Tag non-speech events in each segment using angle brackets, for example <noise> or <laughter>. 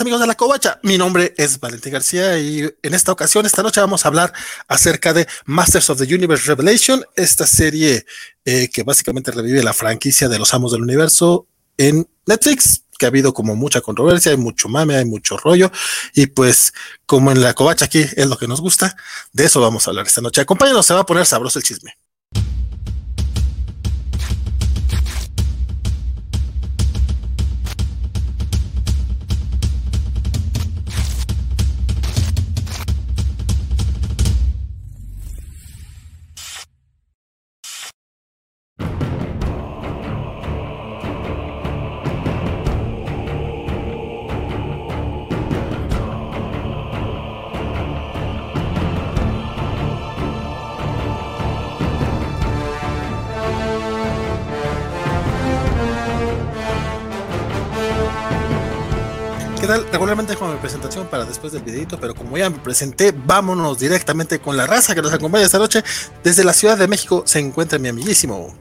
Amigos de la Covacha, mi nombre es Valentín García y en esta ocasión, esta noche vamos a hablar acerca de Masters of the Universe Revelation, esta serie eh, que básicamente revive la franquicia de los Amos del Universo en Netflix, que ha habido como mucha controversia, hay mucho mame, hay mucho rollo y pues como en la Covacha aquí es lo que nos gusta, de eso vamos a hablar esta noche. Acompáñenos, se va a poner sabroso el chisme. Para después del videito, pero como ya me presenté, vámonos directamente con la raza que nos acompaña esta noche. Desde la Ciudad de México se encuentra mi amiguísimo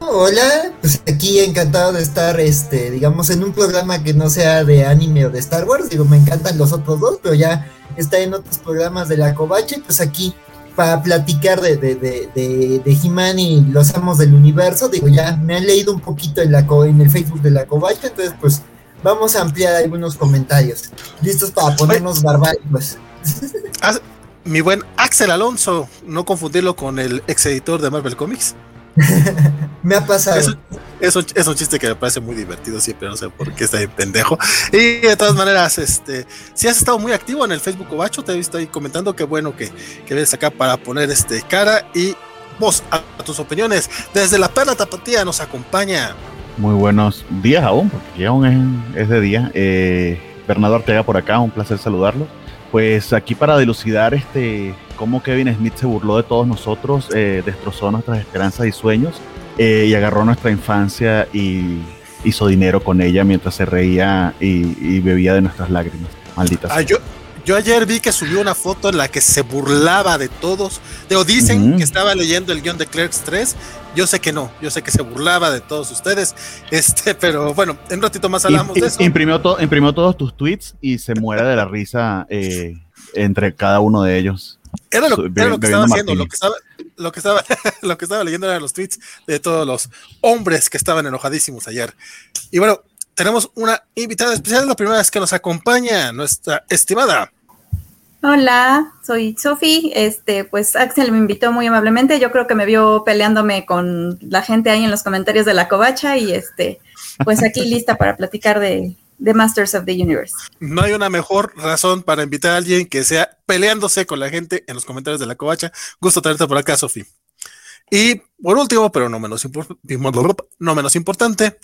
Hola, pues aquí encantado de estar, este, digamos, en un programa que no sea de anime o de Star Wars. Digo, me encantan los otros dos, pero ya está en otros programas de la Covache, pues aquí para platicar de, de, de, de, de He-Man y los amos del universo. Digo, ya me han leído un poquito en, la, en el Facebook de la Covache, entonces pues vamos a ampliar algunos comentarios. Listos para ponernos barbáricos. <laughs> Mi buen Axel Alonso, no confundirlo con el ex editor de Marvel Comics. <laughs> me ha pasado. Es, un, chiste que me parece muy divertido siempre, no sé por qué está ahí pendejo. Y de todas maneras, este, si has estado muy activo en el Facebook Obacho, te he visto ahí comentando que bueno que, que vienes acá para poner este cara y voz a, tus opiniones. Desde la perla tapatía nos acompaña muy buenos días aún, porque aún es, de día. Eh, Bernardo Ortega por acá, un placer saludarlos. Pues aquí para dilucidar este cómo Kevin Smith se burló de todos nosotros, eh, destrozó nuestras esperanzas y sueños eh, y agarró nuestra infancia y hizo dinero con ella mientras se reía y, bebía de nuestras lágrimas. Malditas. Ah, yo, yo ayer vi que subió una foto en la que se burlaba de todos. O dicen que estaba leyendo el guion de Clerks 3. Yo sé que no, yo sé que se burlaba de todos ustedes. <laughs> Este, pero bueno, en un ratito más hablamos de eso. Imprimió, imprimió todos tus tweets y se muere de la risa eh, entre cada uno de ellos. Era lo, que estaba haciendo, lo que estaba, lo que estaba, <laughs> lo que estaba leyendo eran los tweets de todos los hombres que estaban enojadísimos ayer. Y bueno, tenemos una invitada especial, la primera vez que nos acompaña, nuestra estimada Hola, soy Sofi. Este, pues Axel me invitó muy amablemente. Yo creo que me vio peleándome con la gente ahí en los comentarios de la covacha y este, pues aquí <laughs> lista para platicar de, de, Masters of the Universe. No hay una mejor razón para invitar a alguien que sea peleándose con la gente en los comentarios de la covacha. Gusto tenerte por acá, Sofi. Y por último, pero no menos, no menos importante,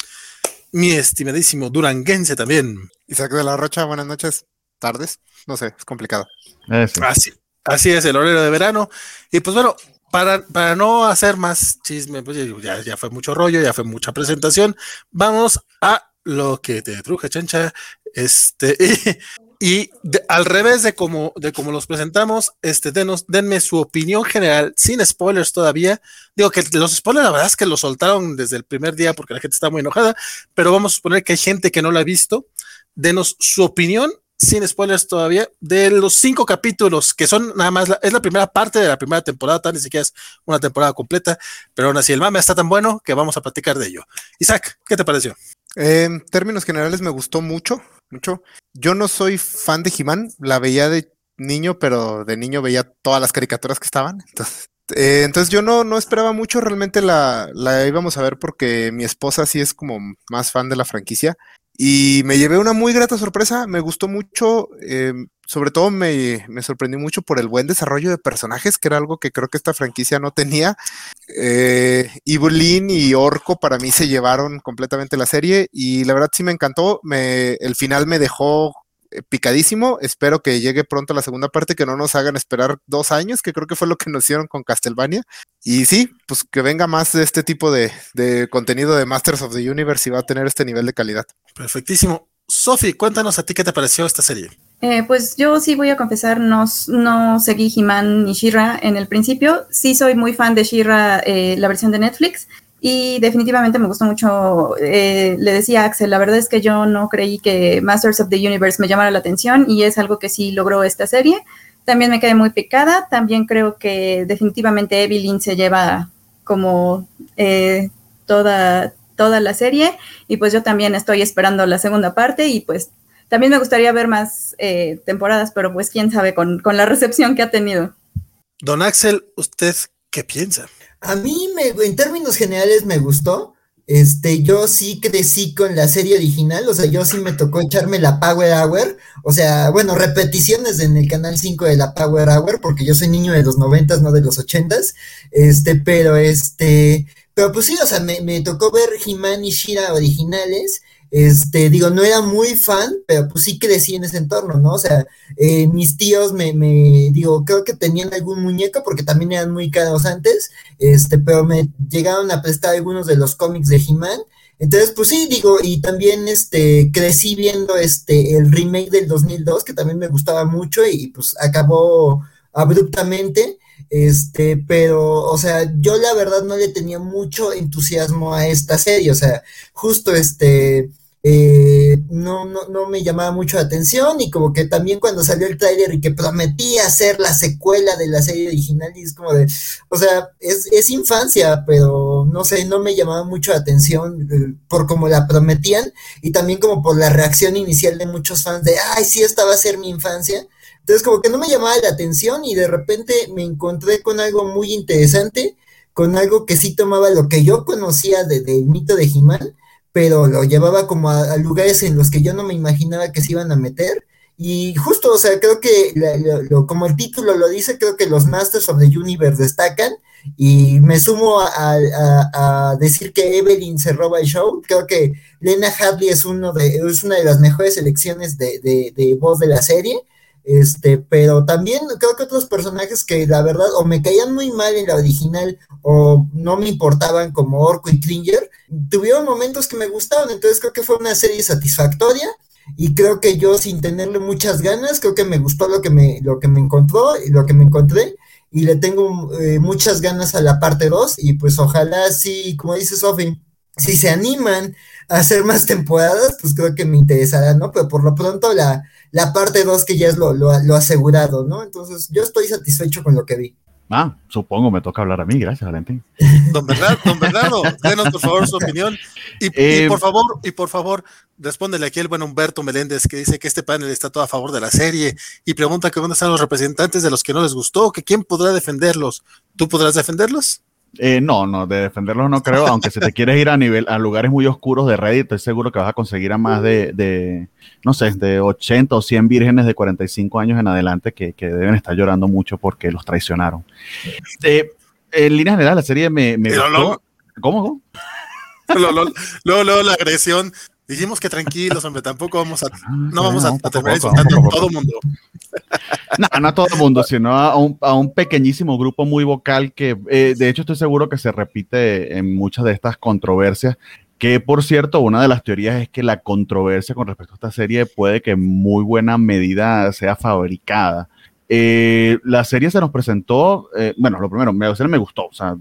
mi estimadísimo duranguense también. Isaac de la Rocha, buenas noches, tardes no sé, es complicado. Eh, así, así es el horario de verano. Y pues bueno, para, para no hacer más chisme, pues ya, ya fue mucho rollo, ya fue mucha presentación. Vamos a lo que te truje, chancha. Este, <laughs> y, al revés de como, de los presentamos, este, denos, denme su opinión general, sin spoilers todavía. Digo que los spoilers, la verdad es que los soltaron desde el primer día porque la gente está muy enojada, pero vamos a suponer que hay gente que no lo ha visto. Denos su opinión sin spoilers todavía, de los cinco capítulos que son nada más, es la primera parte de la primera temporada, tal, ni siquiera es una temporada completa, pero aún así el mame está tan bueno que vamos a platicar de ello. Isaac, ¿qué te pareció? En términos generales me gustó mucho, mucho. Yo no soy fan de He-Man, la veía de niño, pero de niño veía todas las caricaturas que estaban, entonces eh, entonces yo no, no esperaba mucho, realmente la, la, íbamos a ver porque mi esposa sí es como más fan de la franquicia y me llevé una muy grata sorpresa, me gustó mucho, eh, sobre todo me, me, sorprendí mucho por el buen desarrollo de personajes, que era algo que creo que esta franquicia no tenía. Eh, y Orco para mí se llevaron completamente la serie y la verdad sí me encantó, me, el final me dejó eh, picadísimo. Espero que llegue pronto la segunda parte, que no nos hagan esperar dos años, que creo que fue lo que nos hicieron con Castlevania. Y sí, pues que venga más de este tipo de, contenido de Masters of the Universe y va a tener este nivel de calidad. Perfectísimo. Sofi, cuéntanos a ti qué te pareció esta serie. Eh, pues yo sí voy a confesar, no, no seguí He-Man ni She-Ra en el principio. Sí soy muy fan de She-Ra, eh, la versión de Netflix. Y definitivamente me gustó mucho, eh, le decía Axel, la verdad es que yo no creí que Masters of the Universe me llamara la atención y es algo que sí logró esta serie. También me quedé muy picada, también creo que definitivamente Evelyn se lleva como toda, toda la serie y pues yo también estoy esperando la segunda parte y pues también me gustaría ver más eh, temporadas, pero pues quién sabe con, con, la recepción que ha tenido. Don Axel, ¿usted qué piensa? A mí, me, en términos generales, me gustó. Este, yo sí crecí con la serie original, o sea, yo sí me tocó echarme la Power Hour, o sea, bueno, repeticiones en el canal 5 de la Power Hour, porque yo soy niño de los 90, no de los 80 este, pero este, pero pues sí, o sea, me, me tocó ver He-Man y Shira originales, este, digo, no era muy fan, pero pues sí crecí en ese entorno, ¿no? O sea, eh, mis tíos me, me, digo, creo que tenían algún muñeco porque también eran muy caros antes, este, pero me llegaron a prestar algunos de los cómics de He-Man. Entonces, pues sí, digo, y también este, crecí viendo este, el remake del 2002, que también me gustaba mucho y pues acabó abruptamente. Este, pero, o sea, yo la verdad no le tenía mucho entusiasmo a esta serie, o sea, justo este, eh, no, no, no me llamaba mucho la atención y como que también cuando salió el tráiler y que prometía ser la secuela de la serie original y es como de, o sea, es, es infancia, pero no sé, no me llamaba mucho la atención eh, por como la prometían y también como por la reacción inicial de muchos fans de, ay, sí, esta va a ser mi infancia. Entonces como que no me llamaba la atención y de repente me encontré con algo muy interesante, con algo que sí tomaba lo que yo conocía del de, mito de Jimán pero lo llevaba como a, lugares en los que yo no me imaginaba que se iban a meter. Y justo, o sea, creo que como el título lo dice, creo que los Masters of the Universe destacan. Y me sumo a, decir que Evelyn se roba el show. Creo que Lena Hadley es, uno de, es una de las mejores elecciones de, de voz de la serie. Este, pero también creo que otros personajes que la verdad o me caían muy mal en la original o no me importaban como Orco y Cringer, tuvieron momentos que me gustaban, entonces creo que fue una serie satisfactoria y creo que yo sin tenerle muchas ganas, creo que me gustó lo que me, lo que me encontró y lo que me encontré y le tengo eh, muchas ganas a la parte 2 y pues ojalá sí, como dice Sophie, si se animan hacer más temporadas, pues creo que me interesará, ¿no? Pero por lo pronto la, la parte 2 que ya es lo, lo, lo, asegurado, ¿no? Entonces yo estoy satisfecho con lo que vi. Ah, supongo me toca hablar a mí, gracias Valentín. Don Bernardo, don Bernardo, denos por favor su opinión. Y, eh, y, por favor, y por favor, respóndele aquí el buen Humberto Meléndez que dice que este panel está todo a favor de la serie y pregunta que dónde están los representantes de los que no les gustó, que quién podrá defenderlos. ¿Tú podrás defenderlos? Eh, no, no, de defenderlos no creo, aunque si te quieres ir a nivel, a lugares muy oscuros de Reddit, estoy seguro que vas a conseguir a más de, de no sé, de 80 o 100 vírgenes de 45 años en adelante que, que deben estar llorando mucho porque los traicionaron. Eh, en línea general, la serie me, me gustó. Lo, ¿Cómo? Luego, luego la agresión Dijimos que tranquilos, hombre, tampoco vamos a, ah, no vamos a, a terminar insultando a todo el mundo. No, no a todo el mundo, sino a un, a un pequeñísimo grupo muy vocal que, eh, de hecho, estoy seguro que se repite en muchas de estas controversias. Que por cierto, una de las teorías es que la controversia con respecto a esta serie puede que en muy buena medida sea fabricada. Eh, la serie se nos presentó, eh, bueno, lo primero, me, me gustó, o sea,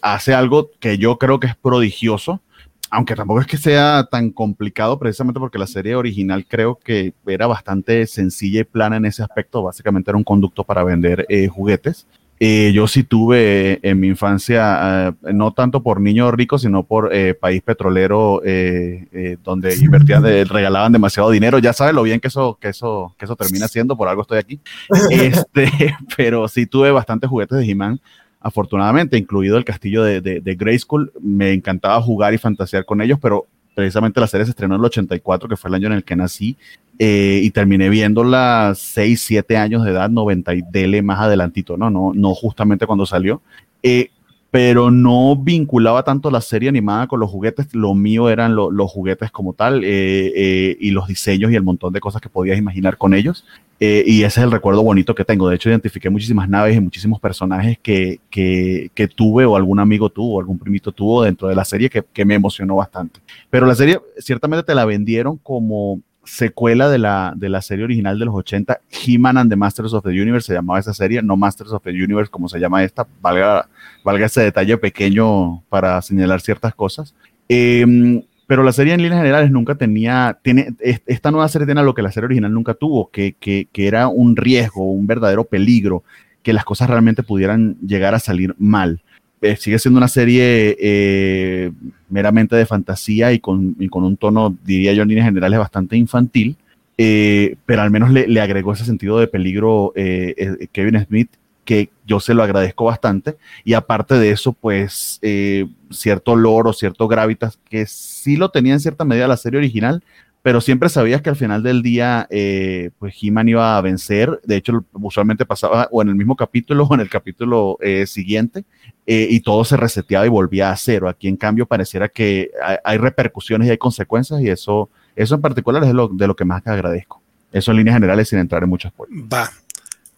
hace algo que yo creo que es prodigioso aunque tampoco es que sea tan complicado, precisamente porque la serie original creo que era bastante sencilla y plana en ese aspecto. Básicamente era un conducto para vender eh, juguetes. Eh, yo sí tuve eh, en mi infancia, no tanto por niños ricos, sino por país petrolero, donde invertían, regalaban demasiado dinero. Ya sabes lo bien que eso, que eso, que eso termina siendo, por algo estoy aquí. <laughs> Este, <laughs> pero sí tuve bastantes juguetes de He-Man afortunadamente, incluido el castillo de, de, de Grayskull. Me encantaba jugar y fantasear con ellos, pero precisamente la serie se estrenó en el 84, que fue el año en el que nací, eh, y terminé viéndola 6, 7 años de edad, 90 y dele más adelantito, ¿no? No, no justamente cuando salió. Eh, pero no vinculaba tanto la serie animada con los juguetes, lo mío eran los juguetes como tal eh, eh, y los diseños y el montón de cosas que podías imaginar con ellos. Eh, y ese es el recuerdo bonito que tengo. De hecho, identifiqué muchísimas naves y muchísimos personajes que, que, tuve o algún amigo tuvo, algún primito tuvo dentro de la serie que, que, me emocionó bastante. Pero la serie ciertamente te la vendieron como secuela de la, de la serie original de los 80, He-Man and the Masters of the Universe, se llamaba esa serie, no Masters of the Universe como se llama esta, valga, valga ese detalle pequeño para señalar ciertas cosas. Em, pero la serie en líneas generales nunca tenía, tiene, esta nueva serie tiene lo que la serie original nunca tuvo, que, que, que era un riesgo, un verdadero peligro, que las cosas realmente pudieran llegar a salir mal. Eh, sigue siendo una serie eh, meramente de fantasía y con, con, un tono, diría yo, en líneas generales bastante infantil, eh, pero al menos le, le, agregó ese sentido de peligro Kevin Smith que yo se lo agradezco bastante. Y aparte de eso, pues cierto olor o cierto gravitas que sí lo tenía en cierta medida la serie original, pero siempre sabías que al final del día, eh, pues He-Man iba a vencer. De hecho, usualmente pasaba o en el mismo capítulo <laughs> o en el capítulo eh, siguiente, eh, y todo se reseteaba y volvía a cero. Aquí, en cambio, pareciera que hay, repercusiones y hay consecuencias, y eso, eso en particular es lo, de lo que más agradezco. Eso en líneas generales, sin entrar en muchas spoilers. Va,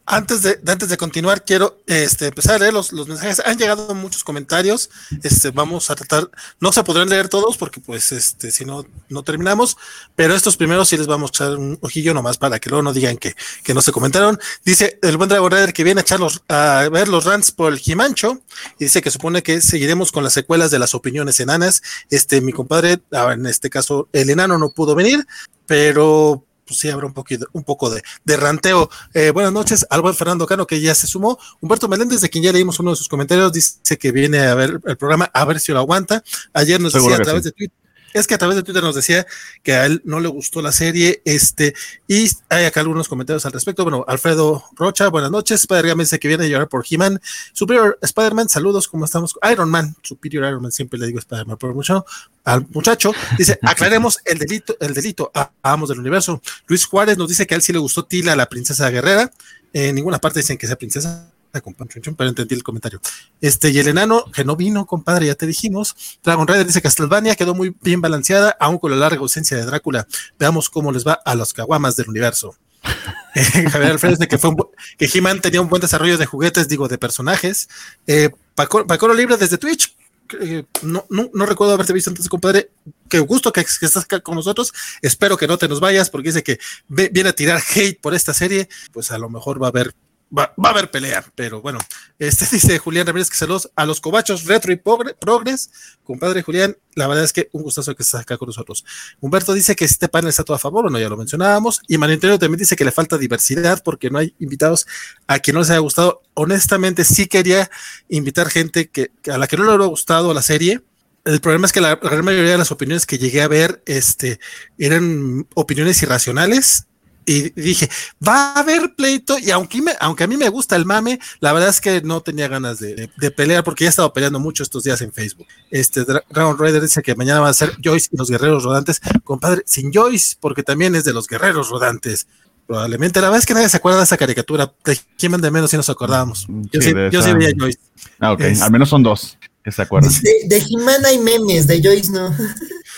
antes de, antes de continuar, quiero este, empezar a leer los, los, mensajes. Han llegado muchos comentarios. Este, vamos a tratar, no se podrán leer todos porque, pues, este, si no, no terminamos, pero estos primeros sí les vamos a echar un ojillo nomás para que luego no digan que, que no se comentaron. Dice el buen Dragon Rider que viene a, echar los, a ver los rants por el Jimancho y dice que supone que seguiremos con las secuelas de las opiniones enanas. Este, mi compadre, ah, en este caso, el enano no pudo venir, pero pues sí habrá un poquito, un poco de, de ranteo. Eh, buenas noches al buen Fernando Cano, que ya se sumó. Humberto Meléndez, de quien ya leímos uno de sus comentarios, dice que viene a ver el programa, a ver si lo aguanta. Ayer nos Seguro decía a través sí. de Twitter es que a través de Twitter nos decía que a él no le gustó la serie, este, y hay acá algunos comentarios al respecto. Bueno, Alfredo Rocha, buenas noches. Spider-Man dice que viene a llorar por He-Man. Superior Spider-Man, saludos, ¿cómo estamos? Iron Man, Superior Iron Man, siempre le digo Spider-Man por mucho. Al muchacho, dice, <laughs> aclaremos el delito, el delito a, Amos del Universo. Luis Juárez nos dice que a él sí le gustó Tila, la princesa guerrera. En ninguna parte dicen que sea princesa pero entendí el comentario. Este, y el enano, que no vino, compadre, ya te dijimos. Dragon Rider dice Castlevania quedó muy bien balanceada, aún con la larga ausencia de Drácula. Veamos cómo les va a los caguamas del universo. <laughs> Javier Alfredo dice que fue un, que He-Man tenía un buen desarrollo de juguetes, digo, de personajes. Eh, Paco, Paco Libre desde Twitch. Eh, no, no, recuerdo haberte visto antes, compadre. Qué gusto que, que, estás con nosotros. Espero que no te nos vayas porque dice que viene a tirar hate por esta serie. Pues a lo mejor va a haber Va, va, a haber pelea, pero bueno, este <laughs> dice Julián Ramírez que saludos a los cobachos retro y progres, compadre Julián, la verdad es que un gustazo que estás acá con nosotros. Humberto dice que este panel está todo a favor, bueno, ya lo mencionábamos, y Mario también dice que le falta diversidad porque no hay invitados a quien no les haya gustado. Honestamente, sí quería invitar gente que a la que no le hubiera gustado la serie, el problema es que la gran mayoría de las opiniones que llegué a ver este, eran opiniones irracionales y dije, va a haber pleito, y aunque, me, aunque a mí me gusta el mame, la verdad es que no tenía ganas de, de, de pelear porque ya he estado peleando mucho estos días en Facebook. Este Dragon Rider dice que mañana va a ser Joyce y los guerreros rodantes. Compadre, sin Joyce, porque también es de los guerreros rodantes. Probablemente, la verdad es que nadie se acuerda de esa caricatura. De quién de menos si nos acordábamos. Yo sí, sí, yo sí veía Joyce. Ah, ok, es... al menos son dos que se acuerdan. De, He-Man hay memes, de Joyce no.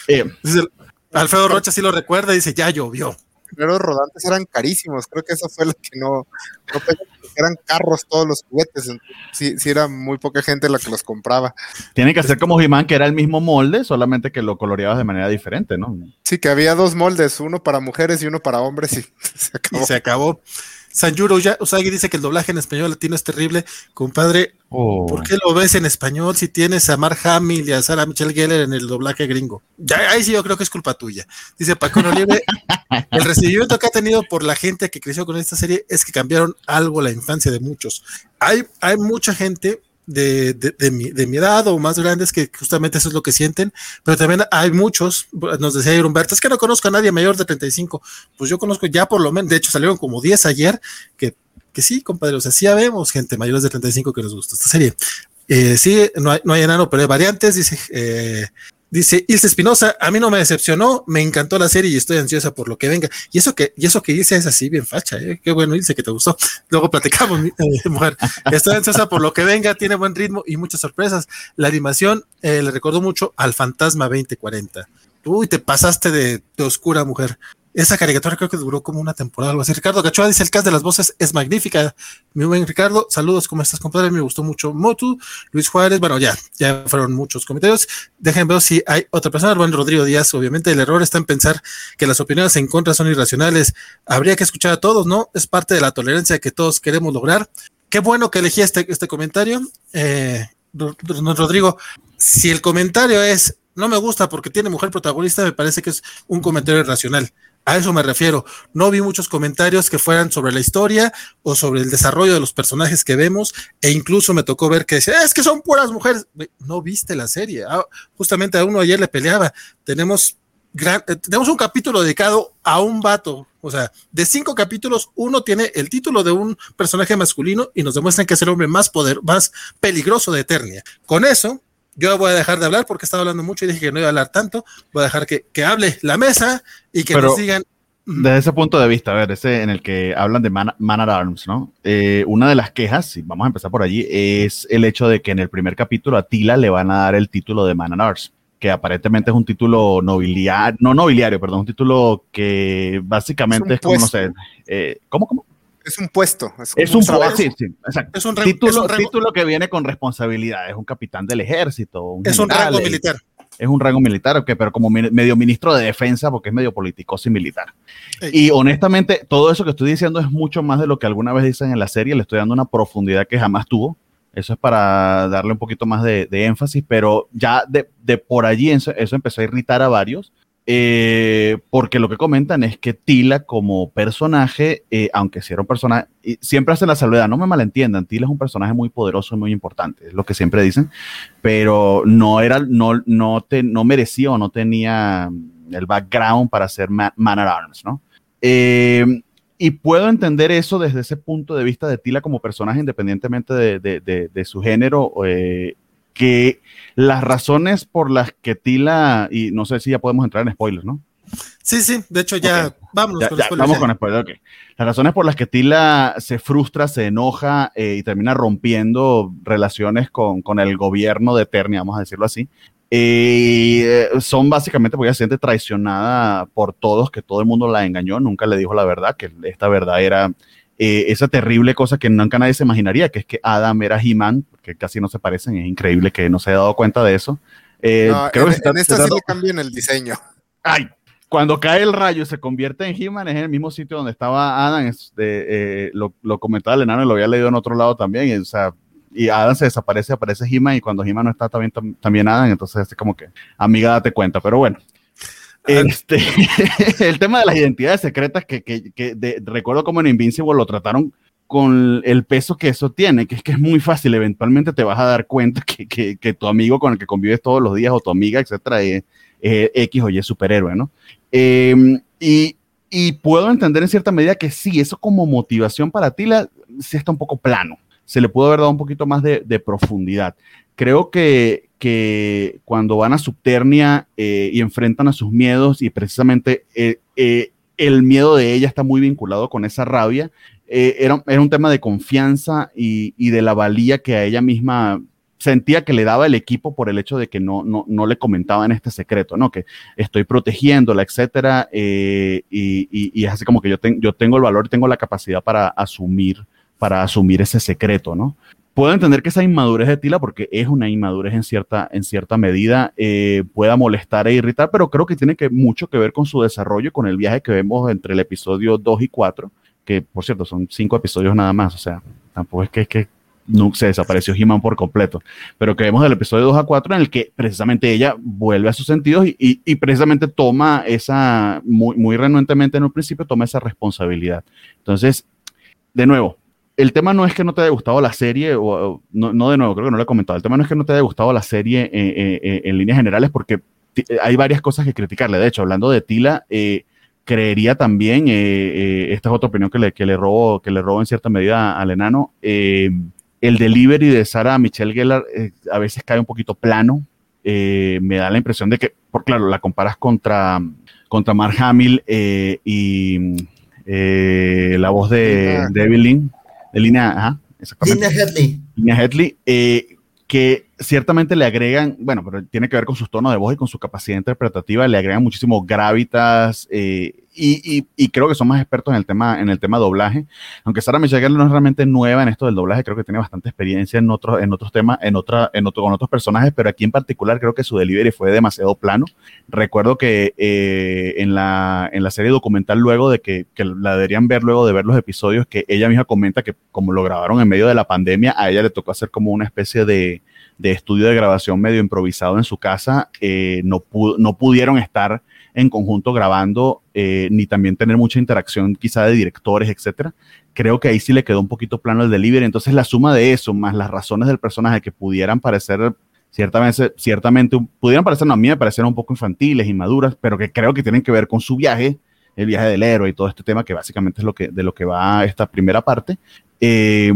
Eh, Alfredo Rocha sí lo recuerda y dice, ya llovió primeros rodantes eran carísimos, creo que eso fue lo que no, no eran carros todos los juguetes, sí, sí, era muy poca gente la que los compraba. Tiene que ser como He-Man, que era el mismo molde, solamente que lo coloreabas de manera diferente, ¿no? Sí, que había dos moldes, uno para mujeres y uno para hombres, y <laughs> se acabó. Y se acabó. Sanjuro Usagi dice que el doblaje en español latino es terrible. Compadre, oh. ¿por qué lo ves en español si tienes a Mark Hamill y a Sarah Michelle Gellar en el doblaje gringo? Ya, ahí sí yo creo que es culpa tuya. Dice Paco Olive, <laughs> el recibimiento que ha tenido por la gente que creció con esta serie es que cambiaron algo la infancia de muchos. Hay, hay mucha gente de, de, de, mi, de, mi, edad o más grandes que justamente eso es lo que sienten, pero también hay muchos, nos decía Humberto, es que no conozco a nadie mayor de 35, pues yo conozco ya por lo menos, de hecho salieron como 10 ayer, que, que sí, compadre, o sea, sí vemos gente mayores de 35 que nos gusta esta serie. Eh, sí, no hay, no hay enano, pero hay variantes, dice eh, Dice Ilse Espinosa, a mí no me decepcionó, me encantó la serie y estoy ansiosa por lo que venga. Y eso que, y eso que dice es así, bien facha, ¿eh? qué bueno, Ilse, que te gustó. Luego platicamos, eh, <laughs> mujer. Estoy ansiosa por lo que venga, tiene buen ritmo y muchas sorpresas. La animación le recordó mucho al Fantasma 2040. Uy, te pasaste de, de oscura, mujer. Esa caricatura creo que duró como una temporada, algo así. Ricardo Cachoa dice: el cast de las voces es magnífica. Mi buen Ricardo, saludos, ¿cómo estás, compadre? Me gustó mucho Motu. Luis Juárez, bueno, ya, ya fueron muchos comentarios. Dejen ver si hay otra persona. Buen Rodrigo Díaz, obviamente, el error está en pensar que las opiniones en contra son irracionales. Habría que escuchar a todos, ¿no? Es parte de la tolerancia que todos queremos lograr. Qué bueno que elegí este, este comentario. Eh, Rodrigo, si el comentario es no me gusta porque tiene mujer protagonista, me parece que es un comentario irracional. A eso me refiero. No vi muchos comentarios que fueran sobre la historia o sobre el desarrollo de los personajes que vemos, e incluso me tocó ver que decía, es que son puras mujeres. No viste la serie. Ah, justamente a uno ayer le peleaba. Tenemos, eh, tenemos un capítulo dedicado a un vato. O sea, de cinco capítulos, uno tiene el título de un personaje masculino y nos demuestran que es el hombre más poder, más peligroso de Eternia. Con eso, yo voy a dejar de hablar porque estaba hablando mucho y dije que no iba a hablar tanto. Voy a dejar que, que hable la mesa y que nos digan. Desde ese punto de vista, a ver, ese en el que hablan de Man, at Arms, ¿no? Eh, una de las quejas, y vamos a empezar por allí, es el hecho de que en el primer capítulo a Tila le van a dar el título de Man at Arms, que aparentemente es un título nobiliario, no nobiliario, perdón, un título que básicamente es, como, no sé, eh, ¿cómo, cómo? Es un puesto. Es, un, trabajo. Sí, sí, exacto. Es un, título, título que viene con responsabilidad. Es un capitán del ejército. es un rango militar. Es un rango militar, okay, pero como medio ministro de defensa, porque es medio político y militar. Y honestamente, todo eso que estoy diciendo es mucho más de lo que alguna vez dicen en la serie. Le estoy dando una profundidad que jamás tuvo. Eso es para darle un poquito más de, énfasis, pero ya de, de por allí eso, eso empezó a irritar a varios eh, porque lo que comentan es que Tila como personaje, eh, aunque si era un personaje, siempre hacen la salvedad, no me malentiendan, Tila es un personaje muy poderoso y muy importante, es lo que siempre dicen, pero no era, no, no, te, no merecía o no tenía el background para ser Man, at Arms, ¿no? Eh, y puedo entender eso desde ese punto de vista de Tila como personaje, independientemente de, de, de su género que las razones por las que Tila, y no sé si ya podemos entrar en spoilers, ¿no? Sí, sí, de hecho ya vamos con spoilers. Vamos con spoilers, ok. Las razones por las que Tila se frustra, se enoja eh, y termina rompiendo relaciones con, con, el gobierno de Eternia, vamos a decirlo así, eh, son básicamente porque ella se siente traicionada por todos, que todo el mundo la engañó, nunca le dijo la verdad, que esta verdad era eh, esa terrible cosa que nunca nadie se imaginaría, que es que Adam era He-Man, que casi no se parecen, es increíble que no se haya dado cuenta de eso. Eh, creo en, que en esta sí le cambian el diseño. Ay, cuando cae el rayo y se convierte en He-Man, es en el mismo sitio donde estaba Adam, eh, lo, lo, comentaba el enano y lo había leído en otro lado también, y, o sea, y Adam se desaparece, aparece He-Man, y cuando He-Man no está también, también Adam, entonces es como que, amiga, date cuenta, pero bueno, este, <laughs> el tema de las identidades secretas, que, que, que recuerdo como en Invincible lo trataron con el peso que eso tiene, que es que es muy fácil, eventualmente te vas a dar cuenta que, que, tu amigo con el que convives todos los días o tu amiga, etcétera, es, X o Y superhéroe, ¿no? Em, y, y, puedo entender en cierta medida que sí, eso como motivación para ti la, sí está un poco plano, se le pudo haber dado un poquito más de, de profundidad. Creo que, que cuando van a Subternia eh, y enfrentan a sus miedos y precisamente eh, eh, el miedo de ella está muy vinculado con esa rabia, era, era, un tema de confianza y, y, de la valía que a ella misma sentía que le daba el equipo por el hecho de que no, no, no le comentaban este secreto, ¿no? Que estoy protegiéndola, etcétera, y, y, es así como que yo, yo tengo el valor, tengo la capacidad para asumir, para asumir ese secreto, ¿no? Puedo entender que esa inmadurez de Tila, porque es una inmadurez en cierta, en cierta medida, eh, pueda molestar e irritar, pero creo que tiene que, mucho que ver con su desarrollo, con el viaje que vemos entre el episodio 2 y 4, que por cierto son cinco episodios nada más, o sea, tampoco es que, es que no, se desapareció He-Man por completo, pero que vemos del episodio 2 a 4 en el que precisamente ella vuelve a sus sentidos y, y, y precisamente toma esa, muy, muy renuentemente en un principio, toma esa responsabilidad. Entonces, de nuevo, el tema no es que no te haya gustado la serie, o, no, de nuevo, creo que no lo he comentado, el tema no es que no te haya gustado la serie en líneas generales, porque hay varias cosas que criticarle. De hecho, hablando de Tila, eh, creería también, eh, eh, esta es otra opinión que le, que le robo, que le robo en cierta medida al enano, el delivery de Sara Michelle Gellar a veces cae un poquito plano. me da la impresión de que, por claro, la comparas contra, contra Mark Hamill y la voz de, de Evelyn de línea, ajá, Línea Headley. Línea Headley, eh, que ciertamente le agregan, bueno, pero tiene que ver con sus tonos de voz y con su capacidad interpretativa, le agregan muchísimo gravitas eh, y, y, creo que son más expertos en el tema, en el tema doblaje. Aunque Sara Michelle no es realmente nueva en esto del doblaje, creo que tiene bastante experiencia en otros, en otros temas, en otra, en otro, con otros personajes, pero aquí en particular creo que su delivery fue demasiado plano. Recuerdo que eh, en, la, en la serie documental, luego de que, la deberían ver, luego de ver los episodios, que ella misma comenta que como lo grabaron en medio de la pandemia, a ella le tocó hacer como una especie de, estudio de grabación medio improvisado en su casa, eh, no pudieron estar en conjunto grabando, eh, ni también tener mucha interacción quizá de directores, etcétera. Creo que ahí sí le quedó un poquito plano el delivery. Entonces la suma de eso, más las razones del personaje que pudieran parecer ciertamente, ciertamente pudieran parecer, a mí me parecieron un poco infantiles, inmaduras, pero que creo que tienen que ver con su viaje, el viaje del héroe y todo este tema que básicamente es lo que, de lo que va esta primera parte. Eh,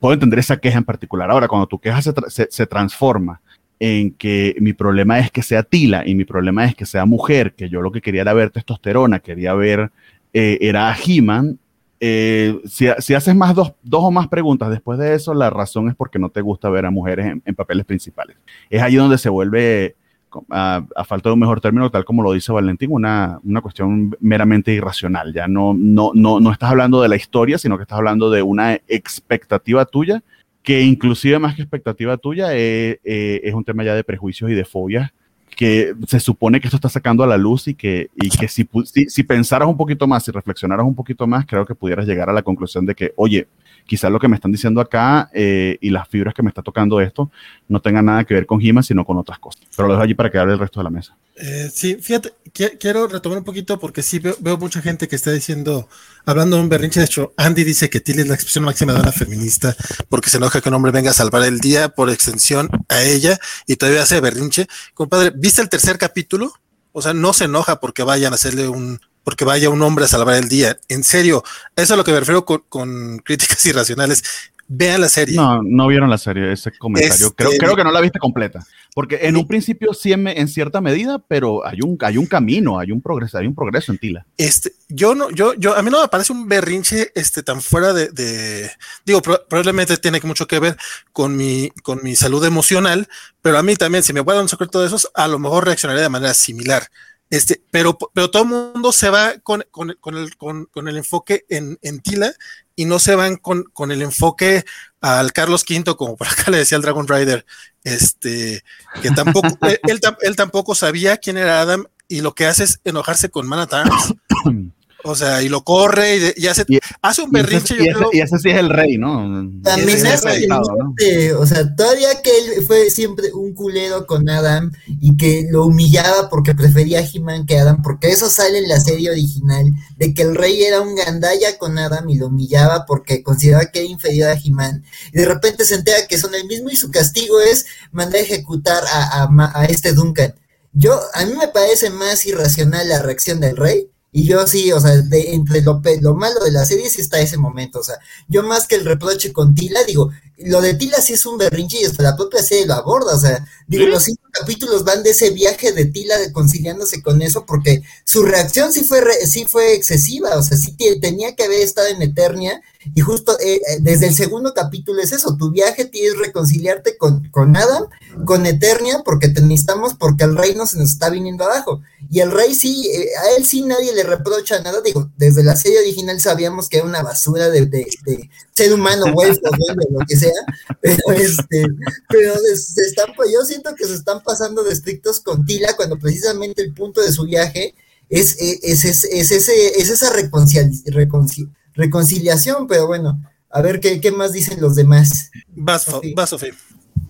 puedo entender esa queja en particular. Ahora, cuando tu queja se, se transforma en que mi problema es que sea tila y mi problema es que sea mujer, que yo lo que quería era ver testosterona, quería ver, eh, era a He-Man. Eh, si, si, haces más dos, dos, o más preguntas después de eso, la razón es porque no te gusta ver a mujeres en, papeles principales. Es ahí donde se vuelve, a, falta de un mejor término, tal como lo dice Valentín, una, una cuestión meramente irracional. Ya no, no, no, no estás hablando de la historia, sino que estás hablando de una expectativa tuya que inclusive más que expectativa tuya eh, eh, es un tema ya de prejuicios y de fobias que se supone que esto está sacando a la luz y que, y que si, si, si pensaras un poquito más, si reflexionaras un poquito más, creo que pudieras llegar a la conclusión de que, oye, quizás lo que me están diciendo acá eh, y las fibras que me está tocando esto no tengan nada que ver con Gima, sino con otras cosas. Pero lo dejo allí para que hable el resto de la mesa. Sí, fíjate, quiero retomar un poquito porque sí veo, mucha gente que está diciendo, hablando de un berrinche, de hecho, Andy dice que Tilly es la expresión máxima de una feminista porque se enoja que un hombre venga a salvar el día por extensión a ella y todavía hace berrinche. Compadre, ¿viste el tercer capítulo? O sea, no se enoja porque vayan a hacerle un, porque vaya un hombre a salvar el día. En serio, eso es lo que me refiero con, críticas <laughs> irracionales. Vean la serie. No, no vieron la serie, ese comentario. creo, este, creo que no la viste completa. Porque en un principio sí en, cierta medida, pero hay un, hay un camino, hay un progreso, hay un progreso en Tila. Este, yo no, yo, yo, a mí no me parece un berrinche este tan fuera de, digo, probablemente tiene mucho que ver con mi, con mi salud emocional, pero a mí también, si me guardan un secreto de esos, a lo mejor reaccionaría de manera similar. Este, pero, pero todo el mundo se va con, con, con el, con, el, enfoque en, en, Tila y no se van con, el enfoque al Carlos V, como por acá <laughs> le decía el Dragon Rider, este, que tampoco, <laughs> él, él, tampoco sabía quién era Adam y lo que hace es enojarse con Manatán. <coughs> O sea, y lo corre y, hace, hace un berrinche. Y ese, y, ese, sí es el rey, ¿no? También es el ¿no? O sea, todavía que él fue siempre un culero con Adam y que lo humillaba porque prefería a He-Man que Adam, porque eso sale en la serie original, de que el rey era un gandalla con Adam y lo humillaba porque consideraba que era inferior a He-Man. Y de repente se entera que son el mismo y su castigo es mandar a ejecutar a, a, a este Duncan. Yo, a mí me parece más irracional la reacción del rey y yo sí, o sea, de, entre lo, lo malo de la serie sí está ese momento, o sea, yo más que el reproche con Tila, digo, lo de Tila sí es un berrinche y hasta la propia serie lo aborda, o sea, digo, los cinco capítulos van de ese viaje de Tila conciliándose con eso, porque su reacción sí fue, sí fue excesiva, o sea, sí tenía que haber estado en Eternia, y justo eh, eh, desde el segundo capítulo es eso, tu viaje tienes reconciliarte con, con Adam, con Eternia, porque te necesitamos, porque el reino se nos está viniendo abajo, y el rey sí, eh, a él sí nadie le reprocha nada, digo, desde la serie original sabíamos que era una basura de, de, ser humano, güey, <laughs> lo que sea, <laughs> pero este, pero se están, pues, yo siento que se están pasando de estrictos con Tila cuando precisamente el punto de su viaje es, es, es, es ese, es esa reconciliación, pero bueno, a ver qué, qué más dicen los demás. Vas, Sofía.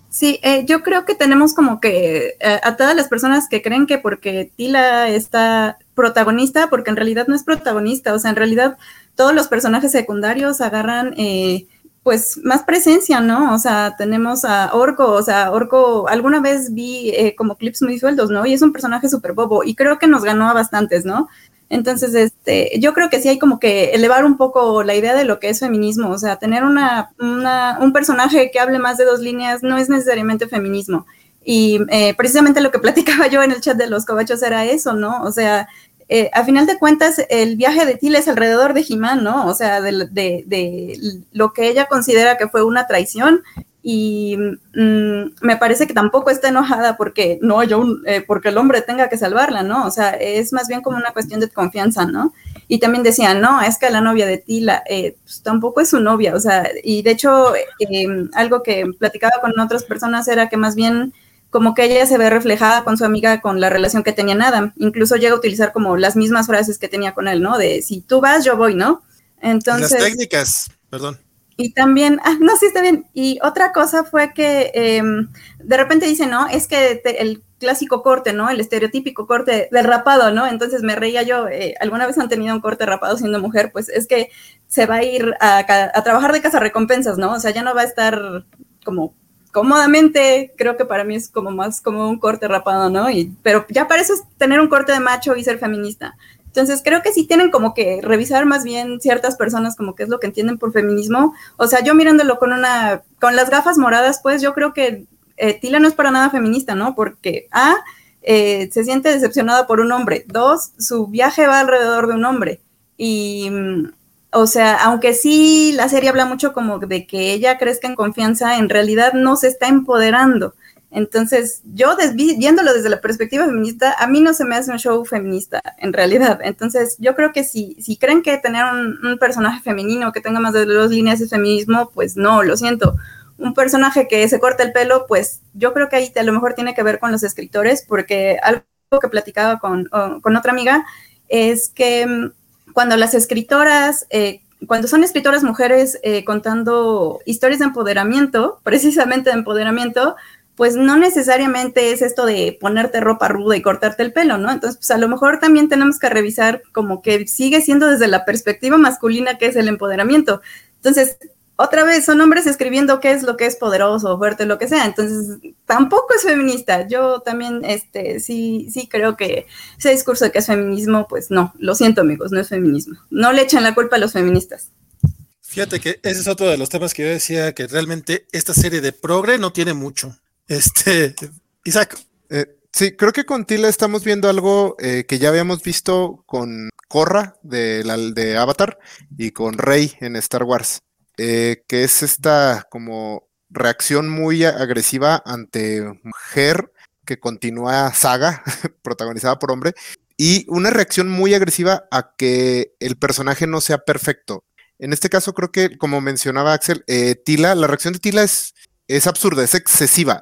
Sí, eh, yo creo que tenemos como que eh, a todas las personas que creen que porque Tila está protagonista, porque en realidad no es protagonista, o sea, en realidad todos los personajes secundarios agarran eh, pues más presencia, ¿no? O sea, tenemos a Orco, o sea, Orco, alguna vez vi eh, como clips muy sueldos, ¿no? Y es un personaje súper bobo y creo que nos ganó a bastantes, ¿no? Entonces, este, yo creo que sí hay como que elevar un poco la idea de lo que es feminismo, o sea, tener una, una un personaje que hable más de dos líneas no es necesariamente feminismo. Y eh, precisamente lo que <laughs> platicaba yo en el chat de los cobachos era eso, ¿no? O sea, eh, a final de cuentas, el viaje de Tila es alrededor de Jimán, ¿no? O sea, de, lo que ella considera que fue una traición y mm, me parece que tampoco está enojada porque no eh, porque el hombre tenga que salvarla, ¿no? O sea, es más bien como una cuestión de confianza, ¿no? Y también decían, no, es que la novia de Tila eh, pues, tampoco es su novia, o sea, y de hecho algo que platicaba con otras personas era que más bien como que ella se ve reflejada con su amiga con la relación que tenía en Adam. Incluso llega a utilizar como las mismas frases que tenía con él, ¿no? De si tú vas, yo voy, ¿no? Entonces. Las técnicas, perdón. Y también, ah, no, sí está bien. Y otra cosa fue que em, de repente dice, no, es que el clásico corte, ¿no? El estereotípico corte del rapado, ¿no? Entonces me reía yo, eh, ¿alguna vez han tenido un corte rapado siendo mujer? Pues es que se va a ir a, a trabajar de casa recompensas, ¿no? O sea, ya no va a estar como cómodamente, creo que para mí es como más como un corte rapado, ¿no? Y, pero ya para eso es tener un corte de macho y ser feminista. Entonces creo que sí tienen como que revisar más bien ciertas personas como qué es lo que entienden por feminismo. O sea, yo mirándolo con una, con las gafas moradas, pues yo creo que eh, Tila no es para nada feminista, ¿no? Porque A, eh, se siente decepcionada por un hombre. Dos, su viaje va alrededor de un hombre. Y, mm, o sea, aunque sí la serie habla mucho como de que ella crezca en confianza, en realidad no se está empoderando. Entonces, yo viéndolo desde la perspectiva feminista, a mí no se me hace un show feminista, en realidad. Entonces, yo creo que si, si creen que tener un, personaje femenino que tenga más de dos líneas es feminismo, pues no, lo siento. Un personaje que se corta el pelo, pues yo creo que ahí a lo mejor tiene que ver con los escritores, porque algo que platicaba con, con otra amiga es que mm, cuando las escritoras... Eh, cuando son escritoras mujeres eh, contando historias de empoderamiento, <laughs> precisamente de empoderamiento, pues no necesariamente es esto de ponerte ropa ruda y cortarte el pelo, ¿no? Entonces, pues a lo mejor también tenemos que revisar como que sigue siendo desde la perspectiva masculina que es el empoderamiento. Entonces, otra vez, son hombres escribiendo qué es lo que es poderoso, fuerte, lo que sea. Entonces, tampoco es feminista. Yo también, este, sí, sí creo que ese discurso de que es feminismo, pues no, lo siento amigos, no es feminismo. No le echan la culpa a los feministas. Fíjate que ese es otro de los temas que yo decía, que realmente esta serie de progre no tiene mucho. Este, Isaac. Eh, sí, creo que con Tila estamos viendo algo eh, que ya habíamos visto con Korra de, la, de Avatar y con Rey en Star Wars, eh, que es esta como reacción muy agresiva ante mujer que continúa saga, <laughs> protagonizada por hombre, y una reacción muy agresiva a que el personaje no sea perfecto. En este caso, creo que, como mencionaba Axel, Tila, la reacción de Tila es es absurda, es excesiva,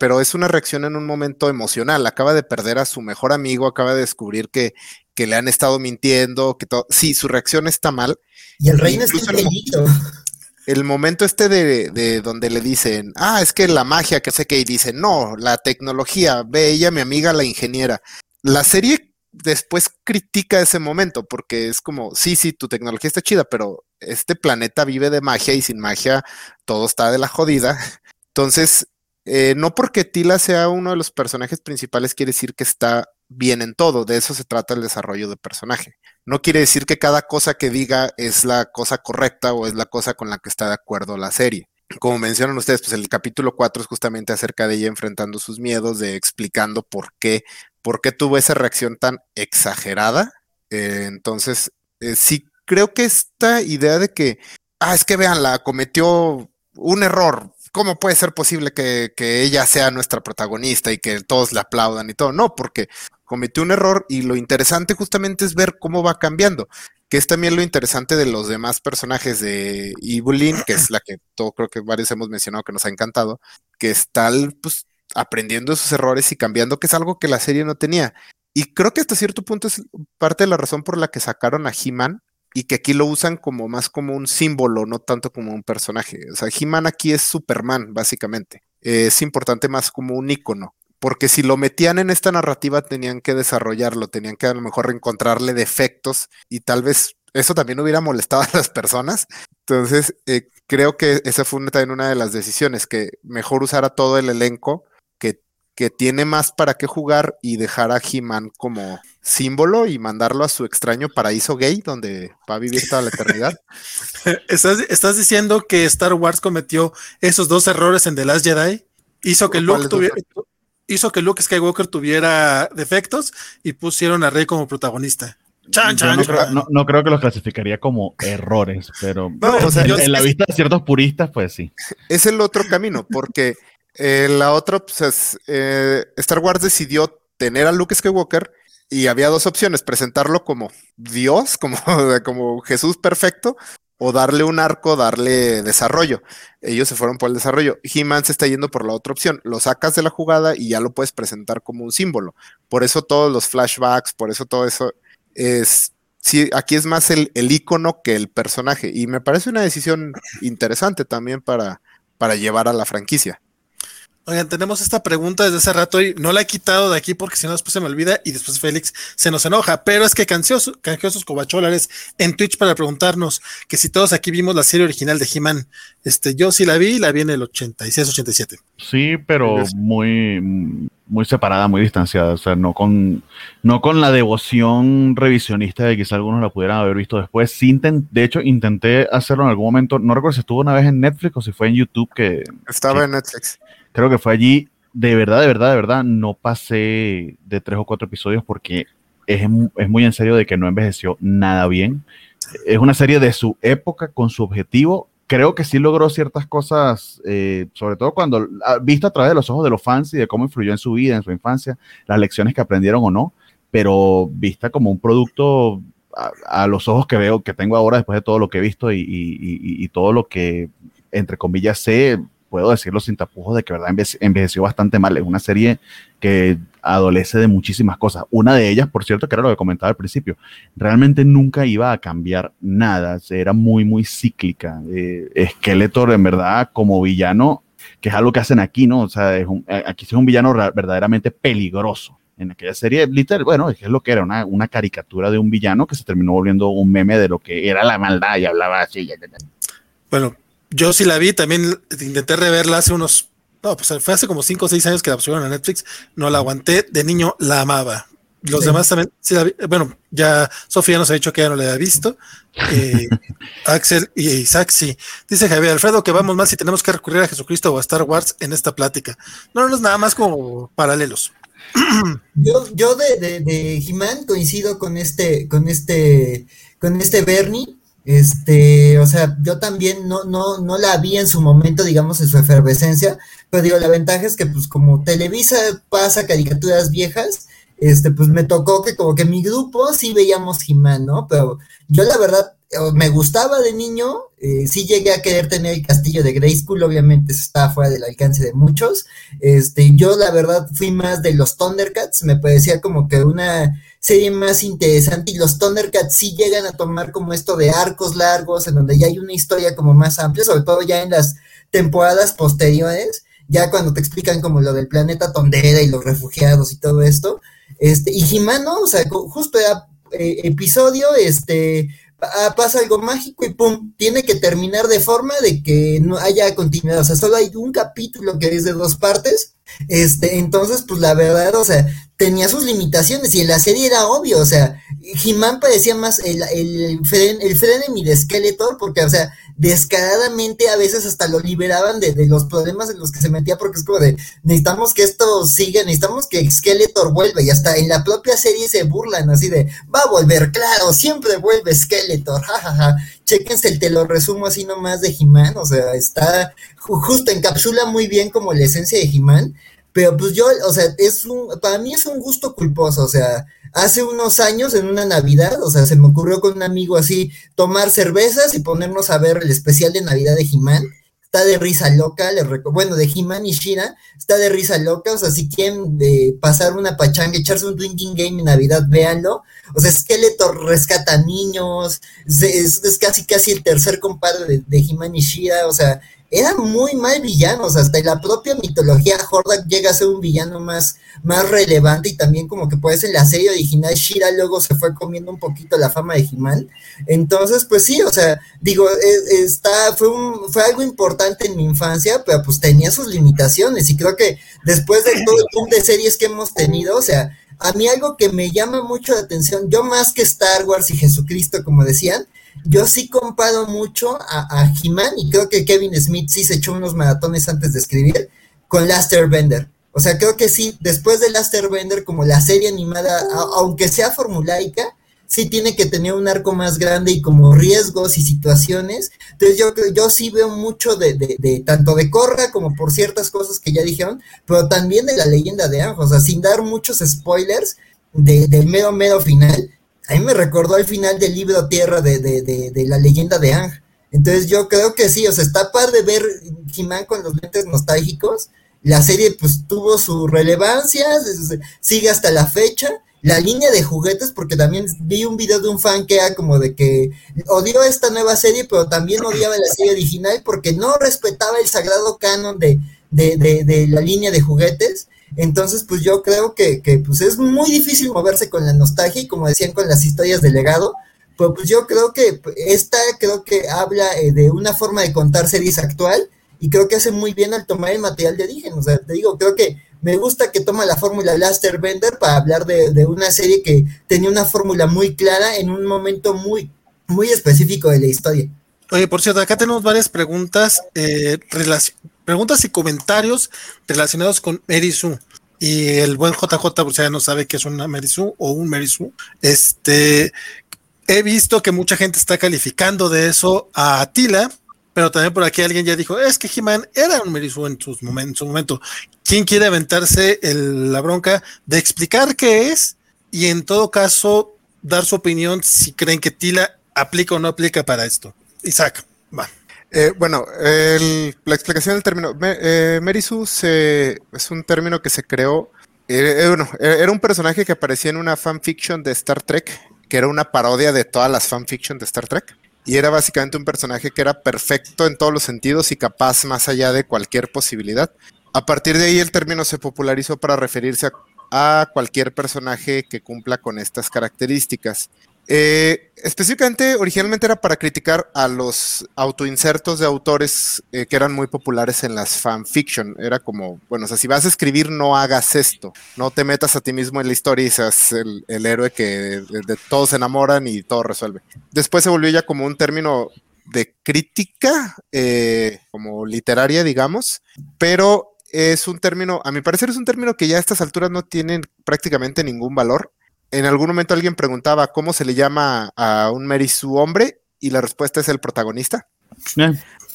pero es una reacción en un momento emocional. Acaba de perder a su mejor amigo, acaba de descubrir que, que le han estado mintiendo, que todo. Sí, su reacción está mal. Y el reino está el, <laughs> <laughs> el momento este de, de, donde le dicen, ah, es que la magia, que sé que, y dice, no, la tecnología, ve ella, mi amiga, la ingeniera. La serie después critica ese momento porque es como, sí, sí, tu tecnología está chida, pero este planeta vive de magia y sin magia todo está de la jodida. Entonces, eh, no porque Tila sea uno de los personajes principales quiere decir que está bien en todo, de eso se trata el desarrollo de personaje. No quiere decir que cada cosa que diga es la cosa correcta o es la cosa con la que está de acuerdo la serie. Como mencionan ustedes, pues el capítulo 4 es justamente acerca de ella enfrentando sus miedos, de explicando por qué, por qué tuvo esa reacción tan exagerada. Eh, entonces, eh, sí creo que esta idea de que, ah, es que vean, la cometió un error. ¿Cómo puede ser posible que, ella sea nuestra protagonista y que todos la aplaudan y todo? No, porque cometió un error y lo interesante justamente es ver cómo va cambiando, que es también lo interesante de los demás personajes de Evelyn, que es la que todo creo que varios hemos mencionado que nos ha encantado, que está pues aprendiendo sus errores y cambiando, que es algo que la serie no tenía. Y creo que hasta cierto punto es parte de la razón por la que sacaron a He-Man y que aquí lo usan como más como un símbolo, no tanto como un personaje. O sea, He-Man aquí es Superman, básicamente. es importante más como un icono. Porque si lo metían en esta narrativa tenían que desarrollarlo, tenían que a lo mejor encontrarle defectos y tal vez eso también hubiera molestado a las personas. Entonces, eh, creo que esa fue también una de las decisiones, que mejor usar a todo el elenco que tiene más para qué jugar y dejar a He-Man como símbolo y mandarlo a su extraño paraíso gay donde va a vivir toda la eternidad. <laughs> ¿Estás, diciendo que Star Wars cometió esos dos errores en The Last Jedi? Hizo que Luke tuviera, hizo que Luke Skywalker tuviera defectos y pusieron a Rey como protagonista. Chan, chan, no, creo, no- no creo que los clasificaría como errores, pero No, o sea, en, yo- en la vista de ciertos puristas, pues sí. es el otro camino, porque eh, la otra, pues, es, eh, Star Wars decidió tener a Luke Skywalker y había dos opciones, presentarlo como Dios, como, <laughs> como Jesús perfecto, o darle un arco, darle desarrollo. Ellos se fueron por el desarrollo. He-Man se está yendo por la otra opción. Lo sacas de la jugada y ya lo puedes presentar como un símbolo. Por eso todos los flashbacks, por eso todo eso es... Sí, aquí es más el, el icono que el personaje. Y me parece una decisión interesante también para, para llevar a la franquicia. Oigan, tenemos esta pregunta desde hace rato y no la he quitado de aquí porque si no después se me olvida y después Félix se nos enoja, pero es que canjeó, su- canjeó sus cobacholares en Twitch para preguntarnos que si todos aquí vimos la serie original de He-Man. Este, yo sí la vi, la vi en el 86-87. Sí, pero muy, muy separada, muy distanciada. O sea, no con, no con la devoción revisionista de quizá algunos la pudieran haber visto después. Sí, de hecho, intenté hacerlo en algún momento. No recuerdo si estuvo una vez en Netflix o si fue en YouTube, que Estaba en Netflix. Creo que fue allí. De verdad, de verdad, de verdad, no pasé de tres o cuatro episodios porque es, es muy en serio de que no envejeció nada bien. Es una serie de su época con su objetivo. Creo que sí logró ciertas cosas, eh, sobre todo cuando ah, visto a través de los ojos de los fans y de cómo influyó en su vida, en su infancia, las lecciones que aprendieron o no, pero vista como un producto a, a los ojos que veo, que tengo ahora después de todo lo que he visto y, y- y- y todo lo que, entre comillas, sé, puedo decirlo sin tapujos de que verdad envece- envejeció bastante mal. Es una serie que adolece de muchísimas cosas. Una de ellas, por cierto, que era lo que comentaba al principio, realmente nunca iba a cambiar nada. Era muy, muy cíclica. Eh, Skeletor, en verdad, como villano, que es algo que hacen aquí, ¿no? O sea, es un- aquí es un villano ra- verdaderamente peligroso. En aquella serie, literal, bueno, es lo que era, una, una caricatura de un villano que se terminó volviendo un meme de lo que era la maldad y hablaba así. Bueno, yo sí la vi, también intenté reverla hace unos, no, pues fue hace como 5 o 6 años que la pusieron a Netflix, no la aguanté, de niño la amaba. Los Sí. demás también, sí la vi- bueno, ya Sofía nos ha dicho que ya no la había visto. eh, <laughs> Axel y Isaac sí. Dice Javier Alfredo que vamos mal si tenemos que recurrir a Jesucristo o a Star Wars en esta plática. No, no es nada más como paralelos. <clears throat> Yo, yo de, de, de He-Man coincido con este, con este, con este Bernie. Este, o sea, yo también no, no, no la vi en su momento, digamos, en su efervescencia, pero digo, la ventaja es que, pues, como Televisa pasa caricaturas viejas, este, pues me tocó que como que mi grupo sí veíamos He-Man, ¿no? Pero yo la verdad me gustaba de niño, eh, sí llegué a querer tener el castillo de Grayskull, obviamente eso estaba fuera del alcance de muchos, este, yo la verdad fui más de los Thundercats, me parecía como que una serie más interesante y los Thundercats sí llegan a tomar como esto de arcos largos, en donde ya hay una historia como más amplia, sobre todo ya en las temporadas posteriores, ya cuando te explican como lo del planeta Tondera y los refugiados y todo esto, este, y Jimano, o sea, justo era eh, episodio, este, pasa algo mágico y pum, tiene que terminar de forma de que no haya continuidad, o sea, solo hay un capítulo que es de dos partes, este, entonces, pues la verdad, o sea, tenía sus limitaciones y en la serie era obvio, o sea, He-Man parecía más el, el, fren, el frenemy de Skeletor, porque, o sea, descaradamente a veces hasta lo liberaban de, de, los problemas en los que se metía, porque es como de, necesitamos que esto siga, necesitamos que Skeletor vuelva, y hasta en la propia serie se burlan así de, va a volver, claro, siempre vuelve Skeletor, <laughs> jajaja, ja, ja. Chéquense el te lo resumo así nomás de He-Man, o sea, está, justo encapsula muy bien como la esencia de He-Man, pero pues yo, o sea, es un, para mí es un gusto culposo, o sea, hace unos años en una Navidad, o sea, se me ocurrió con un amigo así tomar cervezas y ponernos a ver el especial de Navidad de He-Man. Está de risa loca, le bueno, de He-Man y Shira, está de risa loca, o sea, si quieren eh, pasar una pachanga, echarse un drinking game en Navidad, véanlo. O sea, Skeletor rescata niños, es, es, casi casi el tercer compadre de, de He-Man y Shira, o sea, eran muy mal villanos, hasta en la propia mitología Hordak llega a ser un villano más, más relevante y también como que pues en la serie original Shira luego se fue comiendo un poquito la fama de He-Man, entonces pues sí, o sea, digo, está, fue, un, fue algo importante en mi infancia, pero pues tenía sus limitaciones y creo que después de todo el boom de series que hemos tenido, o sea, a mí algo que me llama mucho la atención, yo más que Star Wars y Jesucristo, como decían, yo sí comparo mucho a, a y creo que Kevin Smith sí se echó unos maratones antes de escribir con Laster Bender. O sea, creo que sí, después de Laster Bender, como la serie animada, aunque sea formulaica, sí tiene que tener un arco más grande y como riesgos y situaciones. Entonces yo, yo sí veo mucho de, de, tanto de Corra como por ciertas cosas que ya dijeron, pero también de la leyenda de Anjo, o sea, sin dar muchos spoilers del mero, mero final. A mí me recordó al final del libro Tierra de, de la leyenda de Ang. Entonces yo creo que sí, o sea, está par de ver he con los lentes nostálgicos. La serie pues tuvo su relevancia, sigue hasta la fecha. La línea de juguetes, porque también vi un video de un fan que era como de que odió esta nueva serie, pero también odiaba la serie original porque no respetaba el sagrado canon de, de, de, de la línea de juguetes. Entonces, pues yo creo que, que, pues es muy difícil moverse con la nostalgia y como decían con las historias de legado, pues, pues yo creo que esta creo que habla eh, de una forma de contar series actual y creo que hace muy bien al tomar el material de origen. O sea, te digo, creo que me gusta que toma la fórmula Laster Bender para hablar de, una serie que tenía una fórmula muy clara en un momento muy, muy específico de la historia. Oye, por cierto, acá tenemos varias preguntas, eh, preguntas y comentarios relacionados con Mary Sue. Y el buen JJ, pues ya no sabe qué es una Mary Sue o un Mary Sue. Este, he visto que mucha gente está calificando de eso a Atila pero también por aquí alguien ya dijo, es que He-Man era un Merisu en, su momento. ¿Quién quiere aventarse la bronca de explicar qué es y en todo caso dar su opinión si creen que Tila aplica o no aplica para esto? Isaac. Eh, bueno, la explicación del término. Eh, Merisu es un término que se creó. Eh, bueno, era un personaje que aparecía en una fanfiction de Star Trek, que era una parodia de todas las fanfiction de Star Trek y era básicamente un personaje que era perfecto en todos los sentidos y capaz más allá de cualquier posibilidad. A partir de ahí el término se popularizó para referirse a, cualquier personaje que cumpla con estas características. Eh, específicamente, originalmente era para criticar a los autoinsertos de autores eh, que eran muy populares en las fanfiction. Era como, bueno, o sea, si vas a escribir, no hagas esto. No te metas a ti mismo en la historia y seas el, héroe que todos se enamoran y todo resuelve. Después se volvió ya como un término de crítica, eh, como literaria, digamos, pero es un término, a mi parecer es un término que ya a estas alturas no tiene prácticamente ningún valor en algún momento alguien preguntaba cómo se le llama a un Mary su hombre y la respuesta es el protagonista.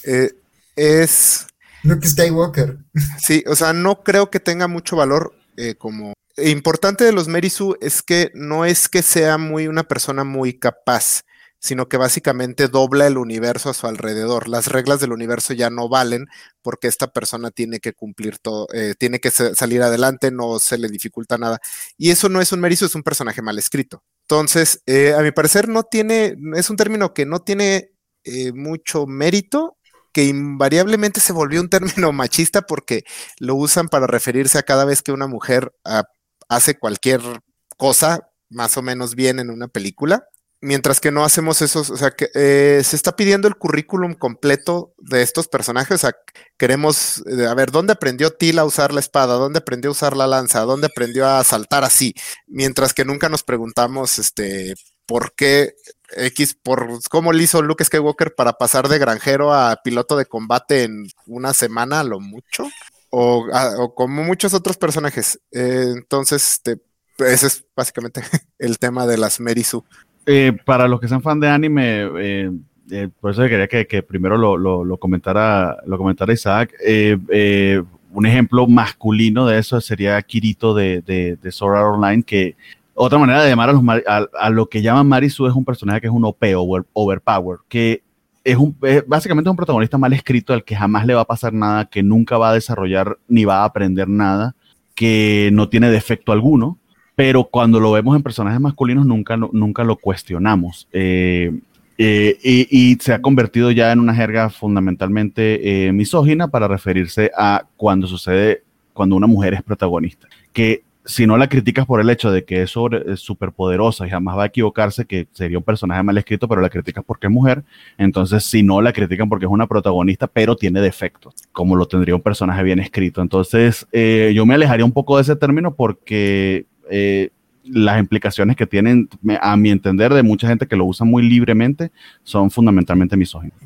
Eh, es... Luke Skywalker. Sí, o sea, no creo que tenga mucho valor eh, como... Importante de los Mary Sue es que no es que sea muy una persona muy capaz, sino que básicamente dobla el universo a su alrededor. Las reglas del universo ya no valen porque esta persona tiene que cumplir todo, eh, tiene que salir adelante, no se le dificulta nada. Y eso no es un merizo, es un personaje mal escrito. Entonces, eh, a mi parecer, no tiene, es un término que no tiene eh, mucho mérito, que invariablemente se volvió un <laughs> término machista porque lo usan para referirse a cada vez que una mujer ah, hace cualquier cosa más o menos bien en una película mientras que no hacemos eso, o sea, que eh, se está pidiendo el currículum completo de estos personajes, o sea, queremos, eh, a ver, ¿dónde aprendió Tila a usar la espada? ¿Dónde aprendió a usar la lanza? ¿Dónde aprendió a saltar así? Mientras que nunca nos preguntamos, este, ¿por qué X, por cómo le hizo Luke Skywalker para pasar de granjero a piloto de combate en una semana a lo mucho? O, como muchos otros personajes. Eh, entonces, este, ese es básicamente <laughs> el tema de las Merisu. Eh, para los que sean fan de anime, eh, eh, por eso quería que, primero lo, comentara, lo comentara Isaac. un ejemplo masculino de eso sería Kirito de, de, de Sword Online, que otra manera de llamar a, lo que llaman Marisu es un personaje que es un OP, over, overpower, que es, un, básicamente un protagonista mal escrito al que jamás le va a pasar nada, que nunca va a desarrollar ni va a aprender nada, que no tiene defecto alguno, pero cuando lo vemos en personajes masculinos nunca, nunca lo cuestionamos. Eh, eh, y, se ha convertido ya en una jerga fundamentalmente eh, misógina para referirse a cuando sucede, cuando una mujer es protagonista. Que si no la criticas por el hecho de que es súper poderosa y jamás va a equivocarse, que sería un personaje mal escrito, pero la criticas porque es mujer, entonces si no la critican porque es una protagonista, pero tiene defectos, como lo tendría un personaje bien escrito. Entonces yo me alejaría un poco de ese término porque eh, las implicaciones que tienen, a mi entender, de mucha gente que lo usa muy libremente, son fundamentalmente misóginas.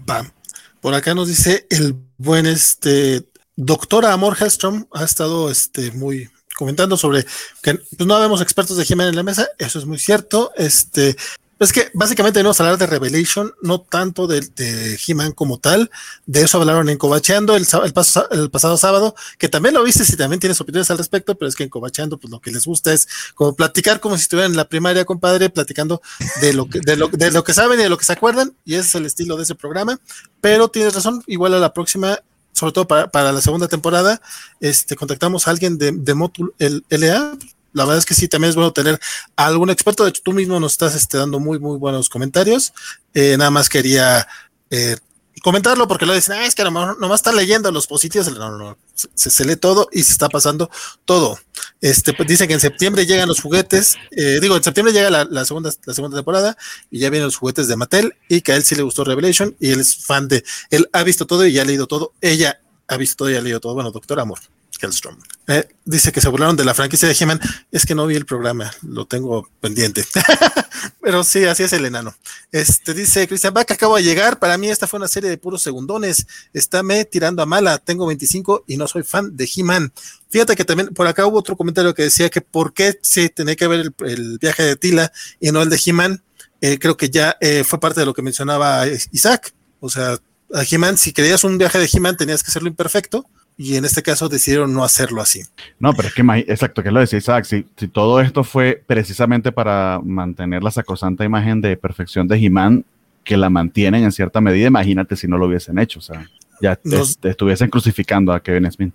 Por acá nos dice el buen este doctor Amor Hellstrom ha estado este muy comentando sobre que pues, no habemos expertos de He-Man en la mesa, eso es muy cierto. Este, es que básicamente venimos a hablar de Revelation, no tanto de, de He-Man como tal. De eso hablaron en Cobacheando el, el, el, pasado sábado, que también lo viste si también tienes opiniones al respecto, pero es que en Cobacheando, pues lo que les gusta es como platicar como si estuvieran en la primaria, compadre, platicando de lo que, de lo, que saben y de lo que se acuerdan, y ese es el estilo de ese programa. Pero tienes razón, igual a la próxima sobre todo para, la segunda temporada, este, contactamos a alguien de, de Motul el LA. La verdad es que sí, también es bueno tener algún experto. De hecho, tú mismo nos estás este, dando muy, muy buenos comentarios. Eh, nada más quería eh, comentarlo porque lo dicen, ah, es que nomás, nomás están leyendo los positivos. No, no, no. Se, lee todo y se está pasando todo. Este, pues dicen que en septiembre llegan los juguetes. Eh, digo, en septiembre llega la, la, segunda, la segunda temporada y ya vienen los juguetes de Mattel y que a él sí le gustó Revelation y él es fan de. Él ha visto todo y ya ha leído todo. Ella ha visto todo y ha leído todo. Bueno, doctor Amor. Hellstrom. Eh, dice que se burlaron de la franquicia de He-Man. Es que no vi el programa, lo tengo pendiente. <laughs> Pero sí, así es el enano. Este dice Christian Bach, acabo de llegar. Para mí, esta fue una serie de puros segundones. Está me tirando a mala. Tengo 25 y no soy fan de He-Man. Fíjate que también por acá hubo otro comentario que decía que por qué sí tenía que ver el, el viaje de Tila y no el de He-Man. Eh, creo que ya eh, fue parte de lo que mencionaba Isaac. O sea, a He-Man, si querías un viaje de He-Man, tenías que hacerlo imperfecto y en este caso decidieron no hacerlo así. No, pero es que, exacto, que lo decía Isaac, si, si, todo esto fue precisamente para mantener la sacrosanta imagen de perfección de He-Man, que la mantienen en cierta medida, imagínate si no lo hubiesen hecho, o sea, ya te estuviesen crucificando a Kevin Smith.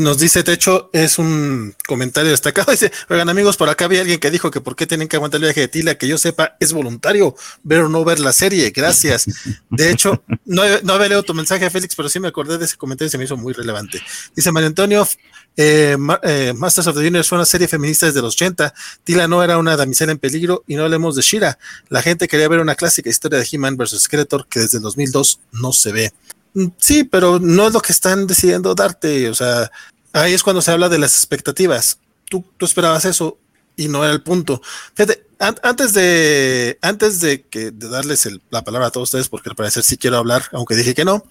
Nos dice Techo, es un comentario destacado. <laughs> Dice: Oigan, amigos, por acá había alguien que dijo que por qué tienen que aguantar el viaje de Tila, que yo sepa, es voluntario, pero no ver la serie. Gracias. De hecho, no, no había leído tu mensaje, Félix, pero sí me acordé de ese comentario y se me hizo muy relevante. Dice Mario Antonio: eh, eh, Masters of the Universe fue una serie feminista desde los 80. Tila no era una damisela en peligro y no hablemos de Shira. La gente quería ver una clásica historia de He-Man vs. Skeletor que desde el 2002 no se ve. Sí, pero no es lo que están decidiendo darte. O sea, ahí es cuando se habla de las expectativas. Tú, tú esperabas eso y no era el punto. Fíjate, an antes de antes de que de darles la palabra a todos ustedes, porque al parecer sí quiero hablar, aunque dije que no,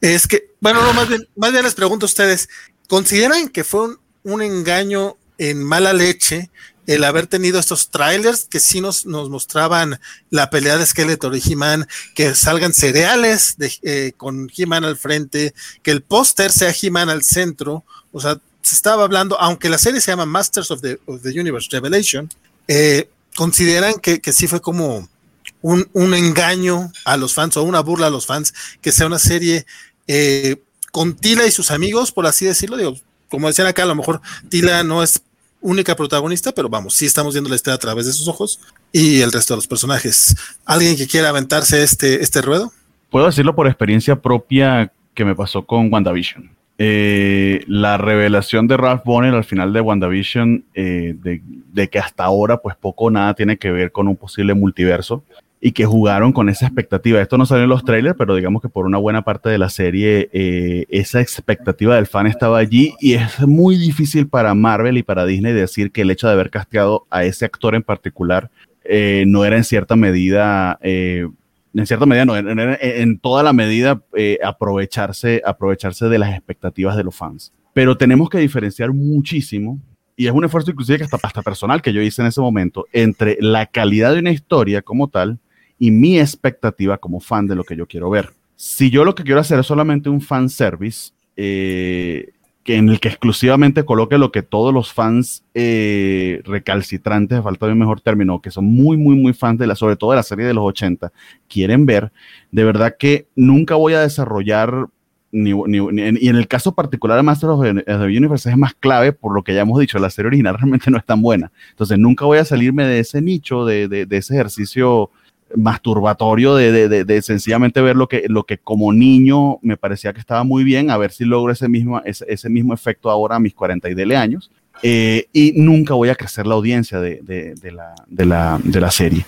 es que, bueno, no, más bien, más bien les pregunto a ustedes, ¿consideran que fue un engaño en mala leche el haber tenido estos trailers que sí nos, nos mostraban la pelea de Skeletor y He-Man, que salgan cereales eh, con He-Man al frente, que el póster sea He-Man al centro, o sea, se estaba hablando, aunque la serie se llama Masters of the, of the Universe Revelation, eh, consideran que, que, sí fue como un, un, engaño a los fans o una burla a los fans, que sea una serie eh, con Tila y sus amigos, por así decirlo, digo, como decían acá, a lo mejor Tila no es única protagonista, pero vamos, sí estamos viendo la historia a través de sus ojos y el resto de los personajes. ¿Alguien que quiera aventarse este, este ruedo? Puedo decirlo por experiencia propia que me pasó con WandaVision. Eh, la revelación de Ralph Bonner al final de WandaVision, eh, de, de, que hasta ahora pues poco o nada tiene que ver con un posible multiverso, y que jugaron con esa expectativa. Esto no salió en los trailers, pero digamos que por una buena parte de la serie eh, esa expectativa del fan estaba allí y es muy difícil para Marvel y para Disney decir que el hecho de haber casteado a ese actor en particular eh, no era en cierta medida, eh, en cierta medida, no, en, en, en toda la medida eh, aprovecharse, aprovecharse de las expectativas de los fans. Pero tenemos que diferenciar muchísimo y es un esfuerzo inclusive que hasta, hasta personal que yo hice en ese momento entre la calidad de una historia como tal y mi expectativa como fan de lo que yo quiero ver. Si yo lo que quiero hacer es solamente un fan service, eh, que en el que exclusivamente coloque lo que todos los fans eh, recalcitrantes, falta de un mejor término, que son muy, muy, muy fans de la, sobre todo de la serie de los 80, quieren ver, de verdad que nunca voy a desarrollar ni, ni, ni, y en el caso particular de Master of the Universe es más clave por lo que ya hemos dicho, la serie original <laughs> realmente no es tan buena. Entonces nunca voy a salirme de ese nicho, de, de, de ese ejercicio masturbatorio de, de, de, sencillamente ver lo que, lo que como niño me parecía que estaba muy bien, a ver si logro ese mismo, ese, ese mismo efecto ahora a mis 40 y dele años. Eh, y nunca voy a crecer la audiencia de, la, la, de la serie.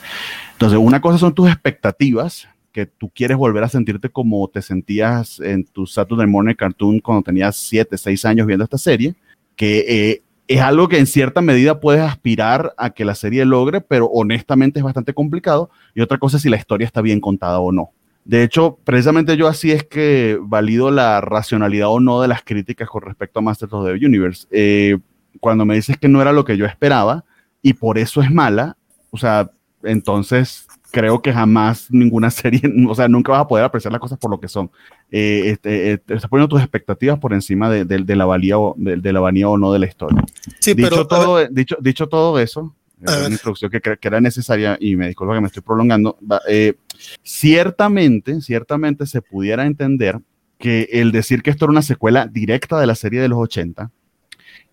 Entonces, una cosa son tus expectativas, que tú quieres volver a sentirte como te sentías en tu Saturday Morning Cartoon cuando tenías 7, 6 años viendo esta serie, que eh, es algo que en cierta medida puedes aspirar a que la serie logre, pero honestamente es bastante complicado. Y otra cosa es si la historia está bien contada o no. De hecho, precisamente yo así es que valido la racionalidad o no de las críticas con respecto a Masters of the Universe. Eh, cuando me dices que no era lo que yo esperaba y por eso es mala, o sea, entonces creo que jamás ninguna <laughs> serie, o sea, nunca vas a poder apreciar las cosas por lo que son. Eh, este, eh, estás poniendo tus expectativas por encima de, de, la valía o, de, la valía o no de la historia. Sí, dicho, pero, todo, dicho, dicho todo eso, una introducción que, que, era necesaria y me disculpo que me estoy prolongando, eh, ciertamente, ciertamente se pudiera entender que el decir que esto era una secuela directa de la serie de los 80,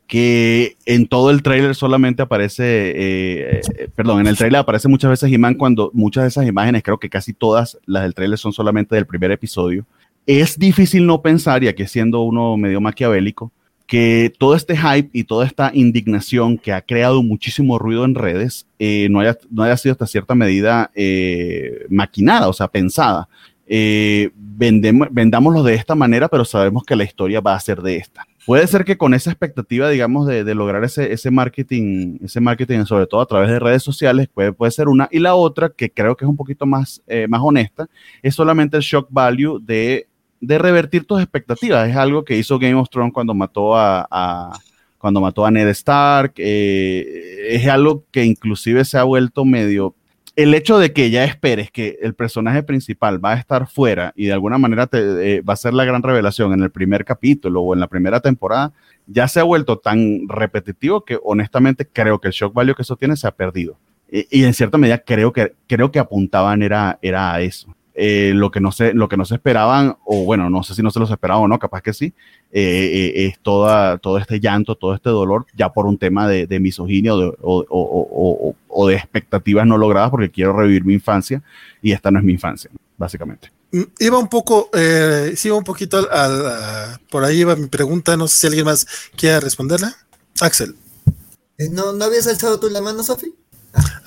que en todo el tráiler solamente aparece, eh, eh, perdón, en el tráiler aparece muchas veces He-Man cuando muchas de esas imágenes, creo que casi todas las del tráiler son solamente del primer episodio. Es difícil no pensar, y aquí siendo uno medio maquiavélico, que todo este hype y toda esta indignación que ha creado muchísimo ruido en redes eh, no, haya, no haya sido hasta cierta medida maquinada, o sea, pensada. Vendemos, vendámoslo de esta manera, pero sabemos que la historia va a ser de esta puede ser que con esa expectativa, digamos, de, lograr ese, ese, marketing, ese marketing, sobre todo a través de redes sociales, puede, puede ser una. Y la otra, que creo que es un poquito más, eh, más honesta, es solamente el shock value de, de, revertir tus expectativas. Es algo que hizo Game of Thrones cuando mató a, cuando mató a Ned Stark. Eh, es algo que inclusive se ha vuelto medio el hecho de que ya esperes que el personaje principal va a estar fuera y de alguna manera eh, va a ser la gran revelación en el primer capítulo o en la primera temporada, ya se ha vuelto tan repetitivo que honestamente creo que el shock value que eso tiene se ha perdido. Y, en cierta medida creo que, creo que apuntaban era, era a eso. Eh, lo, que no se, lo que no se esperaban, o bueno, no sé si no se los esperaban o no, capaz que sí, eh, es toda, todo este llanto, todo este dolor, ya por un tema de, de misoginia o, o, o de expectativas no logradas porque quiero revivir mi infancia y esta no es mi infancia, básicamente. Mm, iba un poco, eh, sí, iba un poquito al, por ahí iba mi pregunta, no sé si alguien más quiere responderla. Axel. Eh, ¿No, ¿No habías alzado tú la mano, Sofi?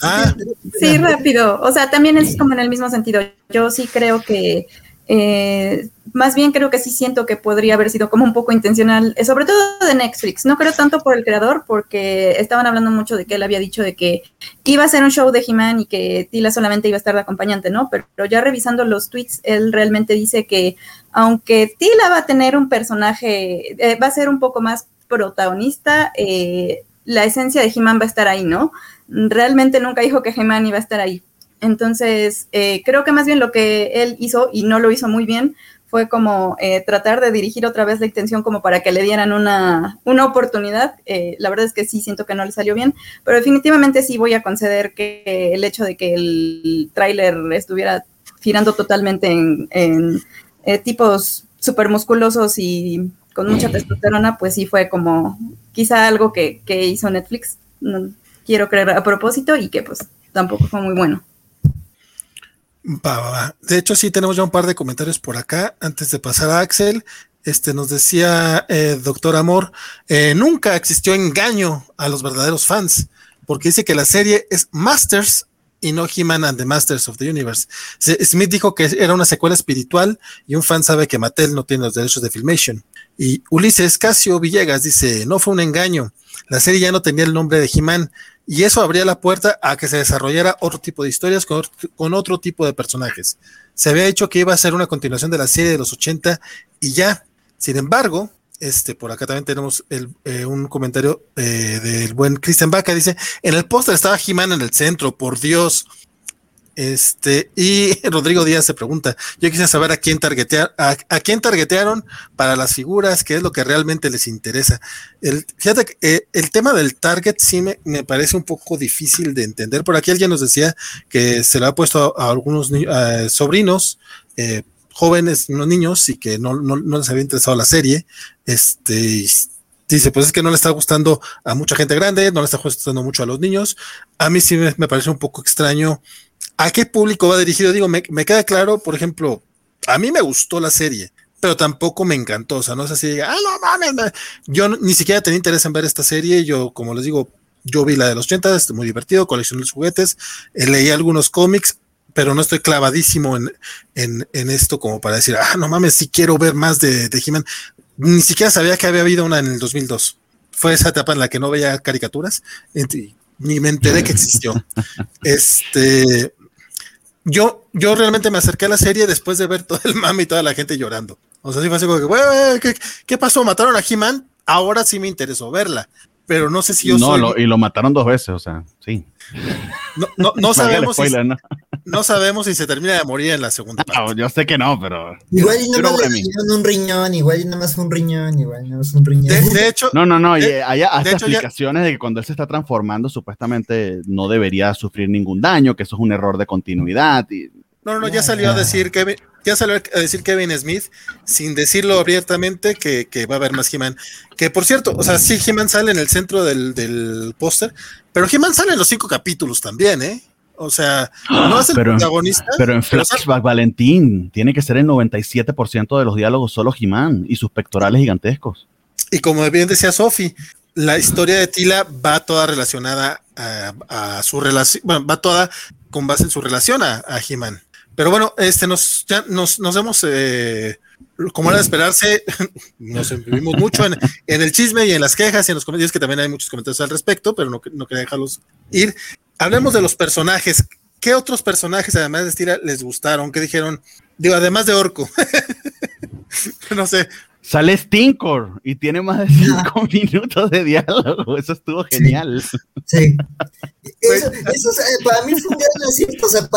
Ah. Sí, rápido. O sea, también es como en el mismo sentido. Yo sí creo que eh, más bien creo que sí siento que podría haber sido como un poco intencional, eh, sobre todo de Netflix. No creo tanto por el creador, porque estaban hablando mucho de que él había dicho de que iba a ser un show de He-Man y que Tila solamente iba a estar de acompañante, ¿no? Pero, ya revisando los tweets, él realmente dice que aunque Tila va a tener un personaje, eh, va a ser un poco más protagonista, la esencia de He-Man va a estar ahí, ¿no? Realmente nunca dijo que He-Man iba a estar ahí. Entonces, eh, creo que más bien lo que él hizo, y no lo hizo muy bien, fue como eh, tratar de dirigir otra vez la intención como para que le dieran una, una oportunidad. Eh, la verdad es que sí siento que no le salió bien, pero definitivamente sí voy a conceder que el hecho de que el tráiler estuviera girando totalmente en, tipos súper musculosos y con mucha <clears throat> testosterona, pues sí fue como quizá algo que, que hizo Netflix. No, quiero creer a propósito y que pues tampoco fue muy bueno. De hecho, sí tenemos ya un par de comentarios por acá. Antes de pasar a Axel, este nos decía eh, Doctor Amor, eh, nunca existió engaño a los verdaderos fans, porque dice que la serie es Masters y no He-Man and the Masters of the Universe. Smith dijo que era una secuela espiritual y un fan sabe que Mattel no tiene los derechos de Filmation. Y Ulises Casio Villegas dice, no fue un engaño, la serie ya no tenía el nombre de He-Man, y eso abría la puerta a que se desarrollara otro tipo de historias con, otro tipo de personajes. Se había dicho que iba a ser una continuación de la serie de los 80 y ya. Sin embargo, este, por acá también tenemos eh, un comentario eh, del buen Christian Baca. Dice: En el póster estaba He-Man en el centro, por Dios. Este, y <laughs> Rodrigo Díaz se pregunta, yo quisiera saber a quién targetear, a, quién targetearon para las figuras, qué es lo que realmente les interesa. El, fíjate eh, el tema del target sí me, parece un poco difícil de entender. Por aquí alguien nos decía que se le ha puesto a, algunos sobrinos, eh, jóvenes, no niños, y que no, les había interesado la serie. Este, dice, pues es que no le está gustando a mucha gente grande, no le está gustando mucho a los niños. A mí sí me parece un poco extraño ¿A qué público va dirigido? Digo, me, queda claro, por ejemplo, a mí me gustó la serie, pero tampoco me encantó. O sea, no es así, ah, no mames, yo ni siquiera tenía interés en ver esta serie. Yo, como les digo, yo vi la de los 80, es muy divertido, coleccioné los juguetes, eh, leí algunos cómics, pero no estoy clavadísimo en, en, esto como para decir, ah, no mames, si quiero ver más de, de He-Man. Ni siquiera sabía que había habido una en el 2002. Fue esa etapa en la que no veía caricaturas, ni me enteré que existió. <laughs> Este, yo, yo realmente me acerqué a la serie después de ver todo el <laughs> mame y toda la gente llorando. O sea, sí fue así como que, ¿qué, pasó? ¿Mataron a He-Man? Ahora sí me interesó verla. pero no sé si yo no, soy. lo- y lo mataron dos veces, o sea, sí. No, no, no sabemos si, ¿no? no sabemos si se termina de morir en la segunda parte. Yo sé que no, pero. Igual y nada no más le un riñón, igual y nada más un riñón, igual nada más un riñón. De, de hecho, No, no, no. De- eh, hay hasta de hecho, ya- explicaciones de que cuando él se está transformando, supuestamente no debería sufrir ningún daño, que eso es un error de continuidad. Y, no, no, no, ya salió a decir Kevin, ya salió a decir Kevin Smith, sin decirlo abiertamente, que, que va a haber más He-Man. Que por cierto, o sea, sí, He-Man sale en el centro del, del póster, pero He-Man sale en los cinco capítulos también, ¿eh? O sea, no es el Pero protagonista. pero en pero Flashback, Valentín, tiene que ser el 97% de los diálogos solo He-Man y sus pectorales gigantescos. Y como bien decía Sofi, la historia de Tila va toda relacionada a, a su relación, bueno, va toda con base en su relación a, a He-Man. Pero bueno, este nos, ya nos, nos hemos, eh, como era de esperarse, <laughs> nos vivimos mucho en, el chisme y en las quejas y en los comentarios, que también hay muchos comentarios al respecto, pero no, no quería dejarlos ir. Hablemos de los personajes. ¿Qué otros personajes, además de Tila, les gustaron? ¿Qué dijeron? Digo, además de Orco. <laughs> no sé, Sale Stinkor y tiene más de 5 <laughs> minutos de diálogo. Eso estuvo genial. Sí. <laughs> Eso, eso, sea, para mí fue un gran acierto. O sea,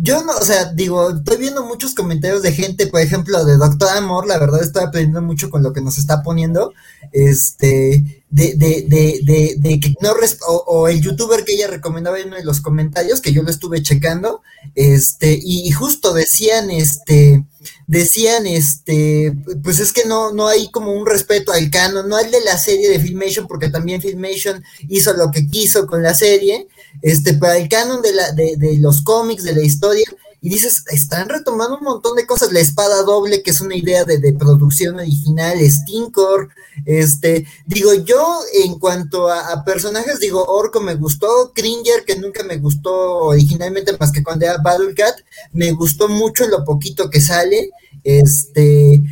yo no, o sea, digo, estoy viendo muchos comentarios de gente, por ejemplo, de Doctor Amor, la verdad estoy aprendiendo mucho con lo que nos está poniendo. Este, de, de, de, de, de que no res- o, o el youtuber que ella recomendaba en uno de los comentarios, que yo lo estuve checando, este, y, y justo decían, este, decían, este, pues es que no, no hay como un respeto al canon, no al de la serie de Filmation, porque también Filmation hizo lo que quiso con la serie, este, para el canon de, la, de, de los cómics, de la historia, y dices, están retomando un montón de cosas, la espada doble, que es una idea de, de producción original, Stinkor, este, digo, yo en cuanto a, personajes, digo, Orco me gustó, Cringer, que nunca me gustó originalmente más que cuando era Battlecat, me gustó mucho lo poquito que sale, este,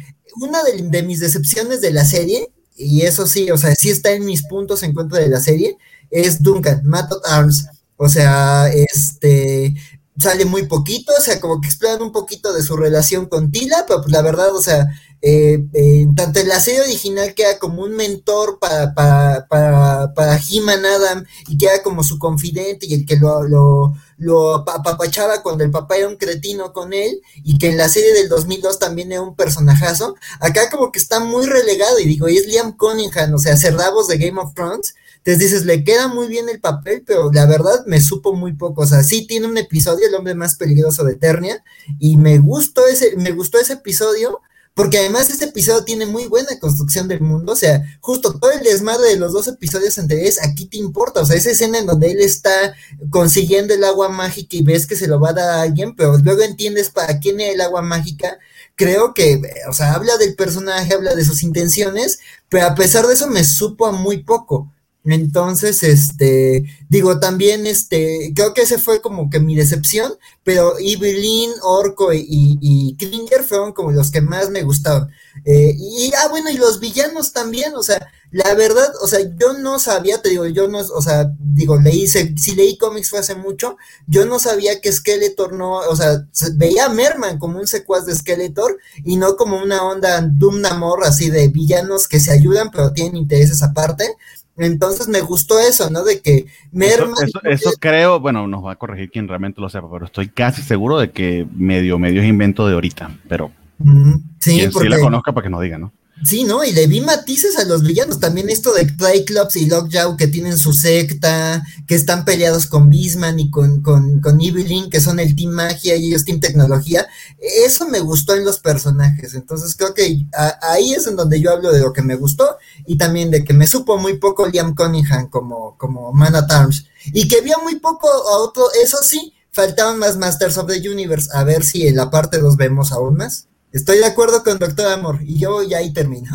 una de, mis decepciones de la serie, y eso sí, o sea, sí está en mis puntos en contra de la serie, es Duncan, Matt at Arms. O sea, este sale muy poquito, o sea, como que exploran un poquito de su relación con Tila, pero pues la verdad, o sea, eh, eh, tanto en la serie original queda como un mentor para, para, para, para He-Man Adam y queda como su confidente y el que lo, lo, lo apapachaba cuando el papá era un cretino con él y que en la serie del 2002 también era un personajazo, acá como que está muy relegado y digo, y es Liam Cunningham, o sea, Cerdavos de Game of Thrones, entonces dices, le queda muy bien el papel, pero la verdad me supo muy poco. O sea, sí tiene un episodio, el hombre más peligroso de Eternia, y me gustó ese, me gustó ese episodio, porque además este episodio tiene muy buena construcción del mundo. O sea, justo todo el desmadre de los dos episodios anteriores, aquí te importa. O sea, esa escena en donde él está consiguiendo el agua mágica y ves que se lo va a dar a alguien, pero luego entiendes para quién es el agua mágica. Creo que, o sea, habla del personaje, habla de sus intenciones, pero a pesar de eso me supo a muy poco. Entonces, este, digo, también, este, creo que ese fue como que mi decepción, pero Evelyn, Orco y, Klinger fueron como los que más me gustaron. Eh, y, ah, bueno, y los villanos también, o sea, la verdad, o sea, yo no sabía, te digo, yo no, o sea, digo, leí, si leí cómics fue hace mucho, yo no sabía que Skeletor no, o sea, se, veía a Merman como un secuaz de Skeletor y no como una onda Doom Namor así de villanos que se ayudan pero tienen intereses aparte. Entonces me gustó eso, ¿no? De que Merman. Eso, eso, eso, creo, bueno, nos va a corregir quien realmente lo sepa, pero estoy casi seguro de que medio, medio es invento de ahorita, pero. Mm, sí, quien porque, sí la conozca para que nos diga, ¿no? Sí, ¿no? Y le vi matices a los villanos. También esto de Triclops y Lockjaw que tienen su secta, que están peleados con Bisman y con, con, con Evelyn, que son el Team Magia y ellos Team Tecnología. Eso me gustó en los personajes. Entonces creo que ahí es en donde yo hablo de lo que me gustó y también de que me supo muy poco Liam Cunningham como, como Man at Arms. Y que vio muy poco a otro, eso sí, faltaban más Masters of the Universe. A ver si en la parte 2 vemos aún más. Estoy de acuerdo con Doctor Amor y yo ya ahí termino.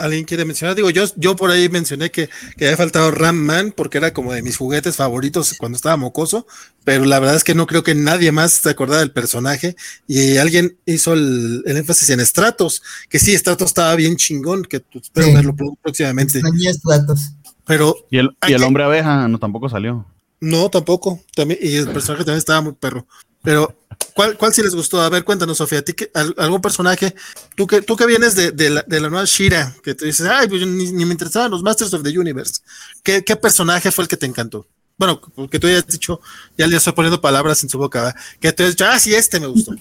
¿Alguien quiere mencionar? Digo, yo, yo por ahí mencioné que, que había faltado Ram Man porque era como de mis juguetes favoritos cuando estaba mocoso, pero la verdad es que no creo que nadie más se acordara del personaje y alguien hizo el, el énfasis en Stratos, que sí, Stratos estaba bien chingón, que espero sí. verlo próximamente. Stratos. Pero y el, y el hombre abeja no tampoco salió. No, tampoco. También, y el personaje también estaba muy perro. Pero ¿cuál, ¿cuál sí les gustó? A ver, cuéntanos, Sofía, ¿a ti qué- al- algún personaje? Tú que, tú que vienes de, de la, de la nueva Shira, que te dices, ay, pues ni, ni me interesaban los Masters of the Universe. ¿Qué, ¿Qué personaje fue el que te encantó? Bueno, que tú hayas dicho, ya le estoy poniendo palabras en su boca, ¿verdad? que tú hayas dicho, ah, sí, este me gustó.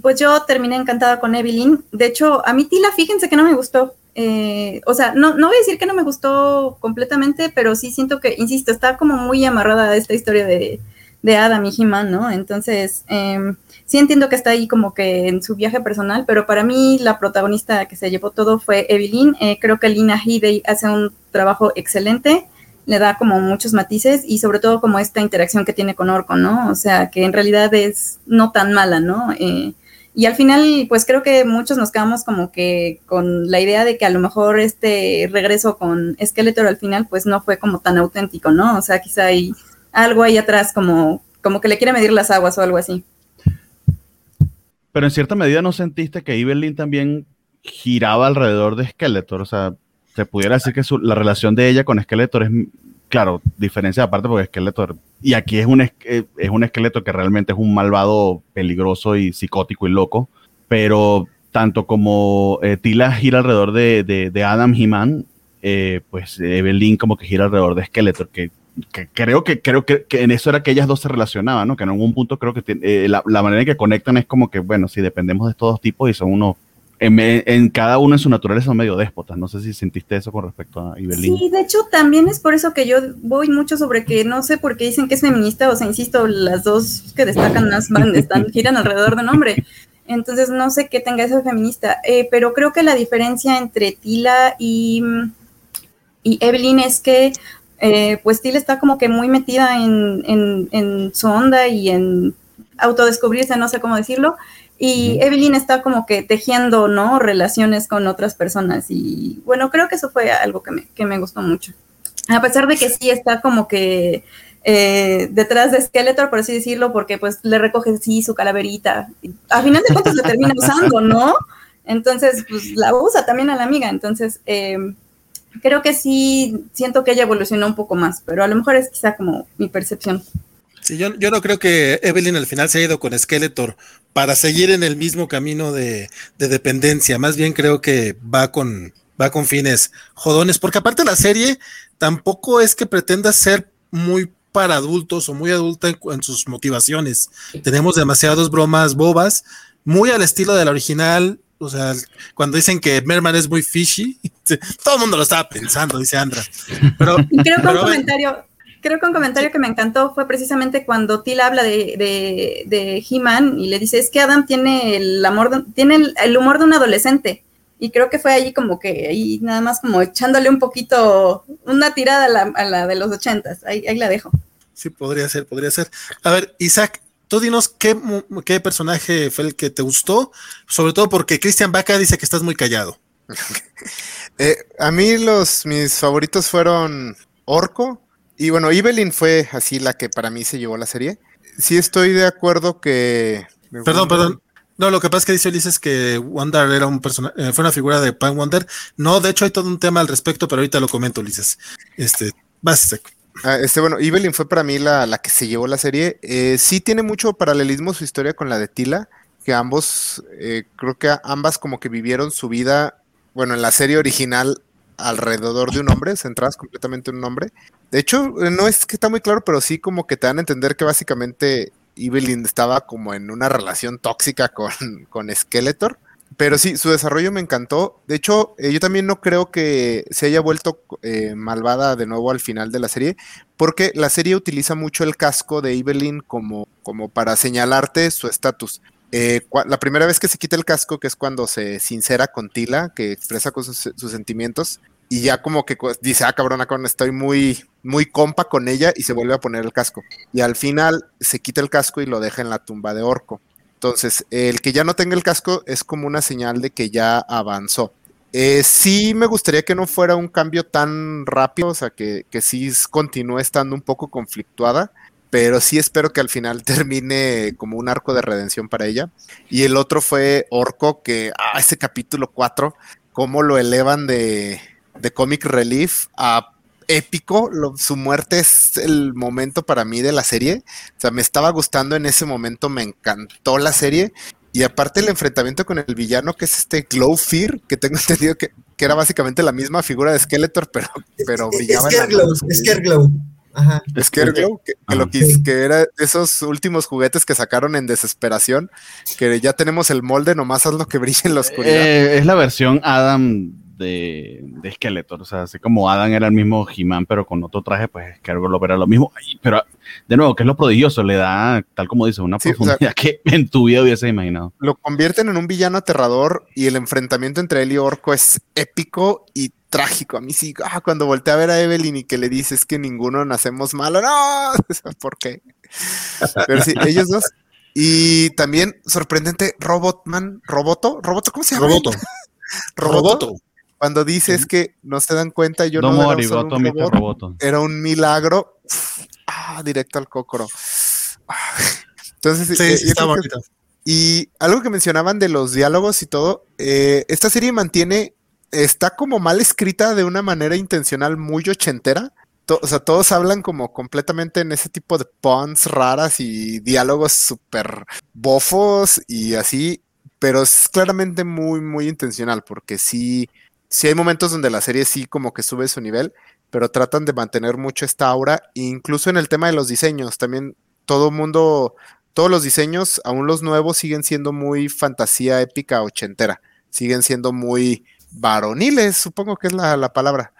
Pues yo terminé encantada con Evelyn. De hecho, a mí Tila, fíjense que no me gustó. Eh, o sea, no, no voy a decir que no me gustó completamente, pero sí siento que, insisto, está como muy amarrada a esta historia de, de Adam y He-Man, ¿no? Entonces, eh, sí entiendo que está ahí como que en su viaje personal, pero para mí la protagonista que se llevó todo fue Evelyn. Eh, creo que Lina Headey hace un trabajo excelente, le da como muchos matices y sobre todo como esta interacción que tiene con Orco, ¿no? O sea, que en realidad es no tan mala, ¿no? Eh, y al final, pues creo que muchos nos quedamos como que con la idea de que a lo mejor este regreso con Skeletor al final, pues no fue como tan auténtico, ¿no? O sea, quizá hay algo ahí atrás como, como que le quiere medir las aguas o algo así. Pero en cierta medida no sentiste que Evelyn también giraba alrededor de Skeletor. O sea, se pudiera decir que la relación de ella con Skeletor es, claro, diferencia aparte porque Skeletor, y aquí es un, es, eh, un Skeletor que realmente es un malvado peligroso y psicótico y loco, pero tanto como eh, Tila gira alrededor de, de, de Adam He-Man, eh, pues Evelyn como que gira alrededor de Skeletor, que que creo que creo que, que en eso era que ellas dos se relacionaban, ¿no? Que en algún punto creo que eh, la, la manera en que conectan es como que, bueno, si dependemos de estos dos tipos y son unos, en, en cada uno en su naturaleza son medio déspotas. No sé si sentiste eso con respecto a Ibelín. Sí, de hecho también es por eso que yo voy mucho sobre que no sé por qué dicen que es feminista, o sea, insisto, las dos que destacan más van, <laughs> están, giran alrededor de un hombre. Entonces no sé qué tenga eso de feminista, eh, pero creo que la diferencia entre Tila y, y Evelyn es que eh, pues Tila está como que muy metida en, en, en su onda y en autodescubrirse, no sé cómo decirlo, y. Evelyn está como que tejiendo, ¿no? Relaciones con otras personas. Y bueno, creo que eso fue algo que me, que me gustó mucho. A pesar de que sí está como que eh, detrás de Skeletor, por así decirlo, porque pues le recoge sí su calaverita. A final de cuentas la termina usando, ¿no? Entonces, pues la usa también a la amiga. Entonces, eh, creo que sí siento que ella evolucionó un poco más, pero a lo mejor es quizá como mi percepción. Sí, yo, yo no creo que Evelyn al final se haya ido con Skeletor para seguir en el mismo camino de, de dependencia. Más bien creo que va con, va con fines jodones, porque aparte la serie tampoco es que pretenda ser muy para adultos o muy adulta en, en sus motivaciones. Tenemos demasiadas bromas bobas, muy al estilo de la original. O sea, cuando dicen que Merman es muy fishy, <laughs> todo el mundo lo estaba pensando, dice Andra. Pero, creo que un comentario, creo que un comentario que me encantó fue precisamente cuando Tila habla de, de, de He-Man y le dice, es que Adam tiene el amor, de- tiene el, el humor de un adolescente. Y creo que fue ahí como que, ahí nada más como echándole un poquito, una tirada a la, a la de los ochentas. Ahí, ahí la dejo. Sí, podría ser, podría ser. A ver, Isaac, tú dinos qué, personaje fue el que te gustó, sobre todo porque Christian Baca dice que estás muy callado. <laughs> Eh, a mí los mis favoritos fueron Orco y bueno, Evelyn fue así la que para mí se llevó la serie. Sí estoy de acuerdo que Perdón, perdón. No, lo que pasa es que dice Ulises que Wonder era un personaje, fue una figura de Pan Wonder. No, de hecho hay todo un tema al respecto, pero ahorita lo comento, Ulises. Este, vas. Ah, este, bueno, Evelyn fue para mí la, la que se llevó la serie. Eh, sí tiene mucho paralelismo su historia con la de Tila, que ambos, eh, creo que ambas como que vivieron su vida, bueno, en la serie original alrededor de un hombre, centradas completamente en un hombre. De hecho, eh, no es que está muy claro, pero sí como que te dan a entender que básicamente Evelyn estaba como en una relación tóxica con, <laughs> con Skeletor. Pero sí, su desarrollo me encantó. De hecho, eh, yo también no creo que se haya vuelto eh, malvada de nuevo al final de la serie, porque la serie utiliza mucho el casco de Evelyn como, como para señalarte su estatus. Eh, la primera vez que se quita el casco, que es cuando se sincera con Tila, que expresa sus, sentimientos, y ya como que dice, ah, cabrona, con estoy muy, muy compa con ella, y se vuelve a poner el casco. Y al final se quita el casco y lo deja en la tumba de Orco. Entonces, el que ya no tenga el casco es como una señal de que ya avanzó. Eh, sí me gustaría que no fuera un cambio tan rápido, o sea, que, que sí continúe estando un poco conflictuada, pero sí espero que al final <laughs> termine como un arco de redención para ella. Y el otro fue Orco, que, ah, ese capítulo 4, cómo lo elevan de, de Comic Relief a épico. lo- su muerte es el momento para mí de la serie. O sea, me estaba gustando en ese momento, me encantó la serie. Y aparte el enfrentamiento con el villano, que es este Glow Fear, que tengo <laughs> entendido que, que era básicamente la misma figura de Skeletor, pero, pero brillaba en la Scareglow. Scareglow. Ajá. Scareglow, que, que lo quis- que era esos últimos juguetes que sacaron en desesperación, que ya tenemos el molde, nomás haz lo que brille en la oscuridad. Eh, es la versión Adam de, de Skeletor. O sea, así como Adam era el mismo He-Man, pero con otro traje, pues Scareglow era lo mismo. Ay, Pero, de nuevo, que es lo prodigioso, le da, tal como dice, una Sí, o sea- profundidad que <laughs> en tu vida hubieses imaginado. lo convierten en un villano aterrador y el enfrentamiento entre él y Orco es épico y trágico. A mí sí, ah, cuando volteé a ver a Evelyn y que le dices que ninguno nacemos malo, no, <laughs> ¿por qué? Pero sí, ellos dos. Y también sorprendente, Robotman, Roboto, Roboto, ¿cómo se llama? Roboto. <laughs> Roboto. Roboto. Cuando dices que no se dan cuenta, yo no era solo arigato, un robot, Roboto. era un milagro. Ah, directo al cócoro. Ah. Entonces, Sí, eh, sí, está bonito. y algo que mencionaban de los diálogos y todo, eh, esta serie mantiene, está como mal escrita de una manera intencional muy ochentera. To- o sea, todos hablan como completamente en ese tipo de puns raras y diálogos súper bofos y así, pero es claramente muy, muy intencional porque sí, sí hay momentos donde la serie sí como que sube su nivel, pero tratan de mantener mucho esta aura, incluso en el tema de los diseños, también todo mundo todos los diseños, aún los nuevos, siguen siendo muy fantasía épica ochentera. Siguen siendo muy varoniles, supongo que es la, la palabra.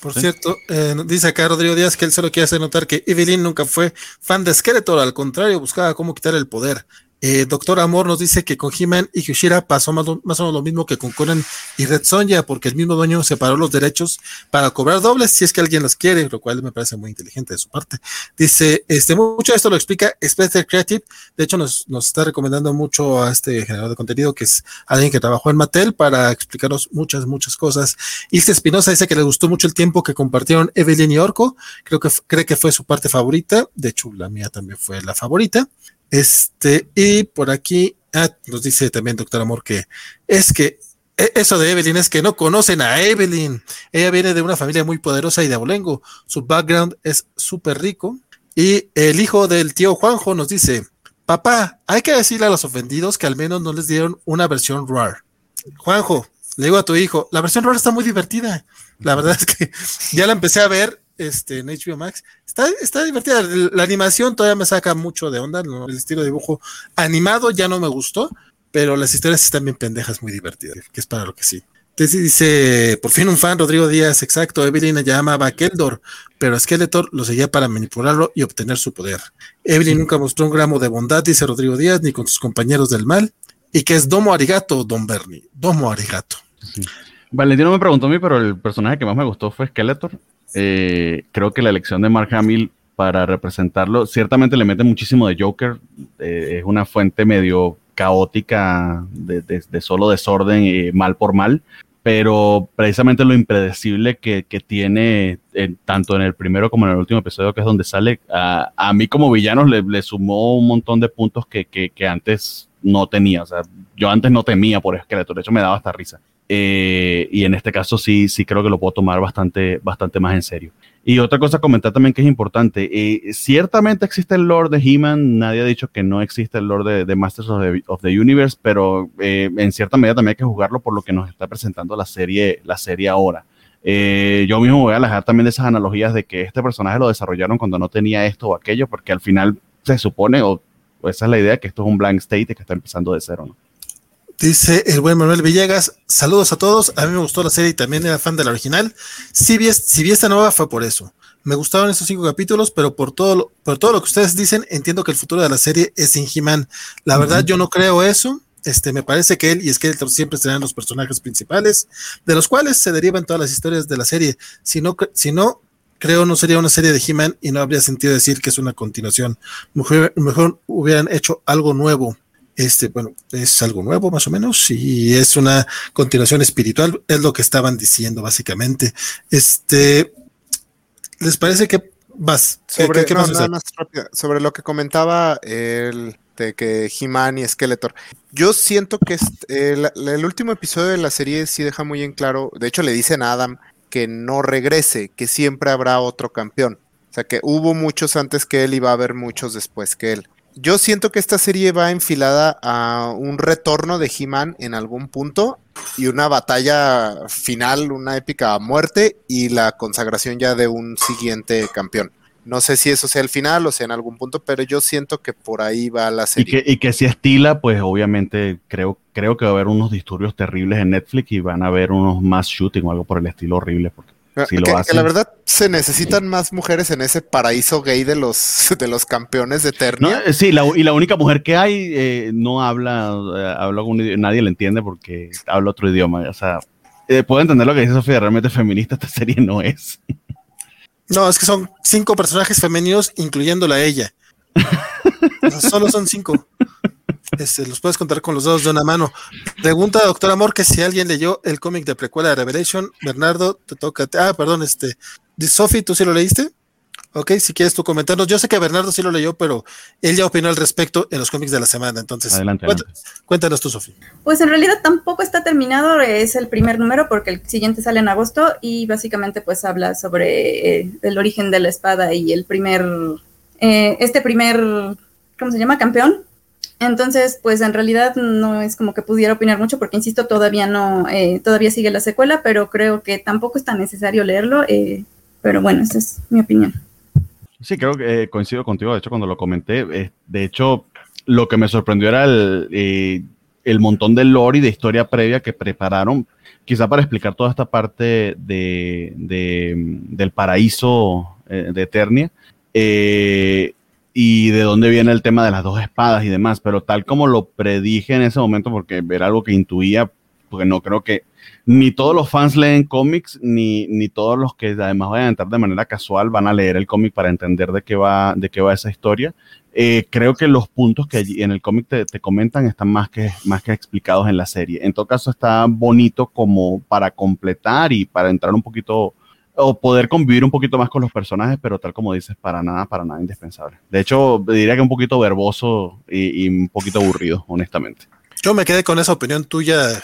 Por Sí. cierto, eh, dice acá Rodrigo Díaz que él solo quiere hacer notar que Evelyn nunca fue fan de Skeletor, al contrario, buscaba cómo quitar el poder. Eh, Doctor Amor nos dice que con He-Man y Kushira pasó más, o- menos lo mismo que con Conan y Red Sonja, porque el mismo dueño separó los derechos para cobrar dobles si es que alguien los quiere, lo cual me parece muy inteligente de su parte. Dice, este, mucho de esto lo explica Spencer Creative, de hecho nos, nos está recomendando mucho a este generador de contenido, que es alguien que trabajó en Mattel para explicarnos muchas, muchas cosas. Ilse Espinosa dice que le gustó mucho el tiempo que compartieron Evelyn y Orco. Creo que cree que fue su parte favorita. De hecho, la mía también fue la favorita. Este, y por aquí ah, nos dice también Doctor Amor que es que e- eso de Evelyn es que no conocen a Evelyn. Ella viene de una familia muy poderosa y de abolengo. Su background es súper rico. Y el hijo del tío Juanjo nos dice: Papá, hay que decirle a los ofendidos que al menos no les dieron una versión RAR. Juanjo, le digo a tu hijo, la versión RAR está muy divertida. La verdad es que ya la empecé a ver este, en HBO Max. Está, está divertida. La animación todavía me saca mucho de onda. ¿no? El estilo de dibujo animado ya no me gustó, pero las historias están bien pendejas, muy divertidas, que es para lo que sí. Entonces dice, por fin un fan, Rodrigo Díaz, exacto, Evelyn ya amaba a Keldor, pero Skeletor lo seguía para manipularlo y obtener su poder. Evelyn nunca mostró un gramo de bondad, dice Rodrigo Díaz, ni con sus compañeros del mal, y que es Domo Arigato, Don Bernie, Domo Arigato. Valentino me preguntó a mí, pero el personaje que más me gustó fue Skeletor. Eh, creo que la elección de Mark Hamill para representarlo, ciertamente le mete muchísimo de Joker. eh, es una fuente medio caótica de, solo desorden y mal por mal. Pero precisamente lo impredecible que, que tiene tanto en el primero como en el último episodio, que es donde sale, a, a mí como villano le, le sumó un montón de puntos que, que- que antes no tenía. O sea, yo antes no temía por Skeletor, de hecho me daba hasta risa. Eh, y en este caso sí, sí creo que lo puedo tomar bastante, bastante más en serio. Y otra cosa a comentar también que es importante, eh, ciertamente existe el lore de He-Man, nadie ha dicho que no existe el lore de, Masters of the, Universe, pero eh, en cierta medida también hay que jugarlo por lo que nos está presentando la serie, la serie ahora. Yo mismo voy a alejar también de esas analogías de que este personaje lo desarrollaron cuando no tenía esto o aquello, porque al final se supone, o, o esa es la idea, que esto es un blank state que está empezando de cero, ¿no? Dice el buen Manuel Villegas, saludos a todos, a mí me gustó la serie y también era fan de la original. Si vi, es- si vi esta nueva fue por eso. Me gustaron esos cinco capítulos, pero por todo, lo, por todo lo que ustedes dicen, entiendo que el futuro de la serie es sin He-Man. La verdad, yo no creo eso. Este, me parece que él y Skeletor siempre serán los personajes principales, de los cuales se derivan todas las historias de la serie. Si no, si no creo no sería una serie de He-Man y no habría sentido decir que es una continuación. Mejor, mejor hubieran hecho algo nuevo. Este, bueno, es algo nuevo más o menos y es una continuación espiritual, es lo que estaban diciendo básicamente. Este, ¿les parece que vas? ¿Qué- Sobre, qué- qué no, más nada más rápido, sobre lo que comentaba el de que He-Man y Skeletor. Yo siento que est- el, el último episodio de la serie sí deja muy en claro, de hecho le dicen a Adam que no regrese, que siempre habrá otro campeón. O sea que hubo muchos antes que él y va a haber muchos después que él. Yo siento que esta serie va enfilada a un retorno de He-Man en algún punto y una batalla final, una épica muerte y la consagración ya de un siguiente campeón. No sé si eso sea el final o sea en algún punto, pero yo siento que por ahí va la Y serie. que, y que si estila, pues obviamente creo, creo que va a haber unos disturbios terribles en Netflix y van a haber unos más shooting o algo por el estilo horrible. Porque si que, lo que hacen- la verdad se necesitan más mujeres en ese paraíso gay de los, <laughs> de los campeones de No, Eternia. eh, sí, la, y la única mujer que hay eh, no habla, eh, habla algún idi- nadie le entiende porque habla otro idioma. O sea, eh, puedo entender lo que dice Sofía, realmente feminista esta <laughs> serie no es. No, es que son cinco personajes femeninos, incluyéndola a ella. O sea, solo son cinco. Este, los puedes contar con los dedos de una mano. Pregunta, doctor Amor, que si alguien leyó el cómic de precuela de Revelation. Bernardo, te toca. Ah, perdón, este. Sophie, ¿tú sí lo leíste? Ok, si quieres tú comentarnos. Yo sé que Bernardo sí lo leyó, pero él ya opinó al respecto en los cómics de la semana. Entonces, Adelante, cuéntanos tú, Sophie. Pues en realidad tampoco está terminado, es el primer número porque el siguiente sale en agosto y básicamente pues habla sobre eh, el origen de la espada y el primer, eh, este primer, ¿cómo se llama? Campeón. Entonces, pues en realidad no es como que pudiera opinar mucho porque, insisto, todavía no, eh, todavía sigue la secuela, pero creo que tampoco es tan necesario leerlo. eh, pero bueno, esa es mi opinión. Sí, creo que eh, coincido contigo. De hecho, cuando lo comenté, eh, de hecho, lo que me sorprendió era el, eh, el montón de lore y de historia previa que prepararon, quizá para explicar toda esta parte de, de- del paraíso de Eternia. Y de dónde viene el tema de las dos espadas y demás, pero tal como lo predije en ese momento, porque era algo que intuía, porque no creo que ni todos los fans leen cómics, ni, ni todos los que además vayan a entrar de manera casual van a leer el cómic para entender de qué va, de qué va esa historia. Eh, creo que los puntos que allí en el cómic te, te comentan están más que, más que explicados en la serie. En todo caso, está bonito como para completar y para entrar un poquito o poder convivir un poquito más con los personajes, pero tal como dices, para nada, para nada indispensable. De hecho, diría que un poquito verboso y, y un poquito aburrido, honestamente. Yo me quedé con esa opinión tuya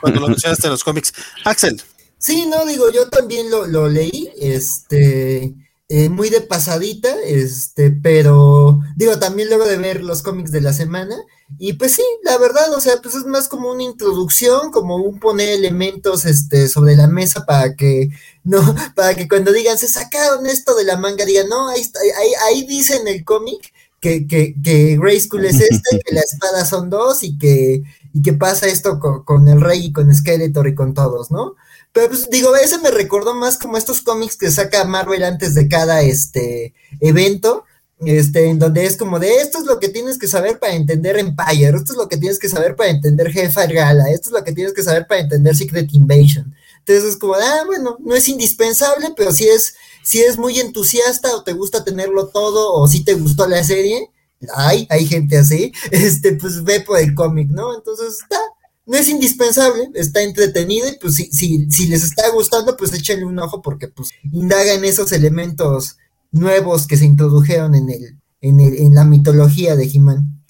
cuando lo <laughs> mencionaste en los cómics. Axel, Sí, no, digo, yo también lo, lo leí, este, eh, muy de pasadita, este, pero, digo, también luego de ver los cómics de la semana, y pues sí, la verdad, o sea, pues es más como una introducción, como un poner elementos, este, sobre la mesa para que, no, <laughs> para que cuando digan, se sacaron esto de la manga, digan, no, ahí está, ahí, ahí dice en el cómic que, que, que Grayskull es este, que la espada son dos, y que, y que pasa esto con, con el rey y con Skeletor y con todos, ¿no? Pero pues digo, ese me recordó más como estos cómics que saca Marvel antes de cada este evento, este, en donde es como de esto es lo que tienes que saber para entender Empire, esto es lo que tienes que saber para entender Hellfire Gala, esto es lo que tienes que saber para entender Secret Invasion. Entonces es como, ah, bueno, no es indispensable, pero si es, si es muy entusiasta o te gusta tenerlo todo o si te gustó la serie, hay, hay gente así, <laughs> este, pues ve por el cómic, ¿no? Entonces está, no es indispensable, está entretenido y pues si, si, si les está gustando, pues échenle un ojo porque pues indaga en esos elementos nuevos que se introdujeron en el, en el, en la mitología de He-Man.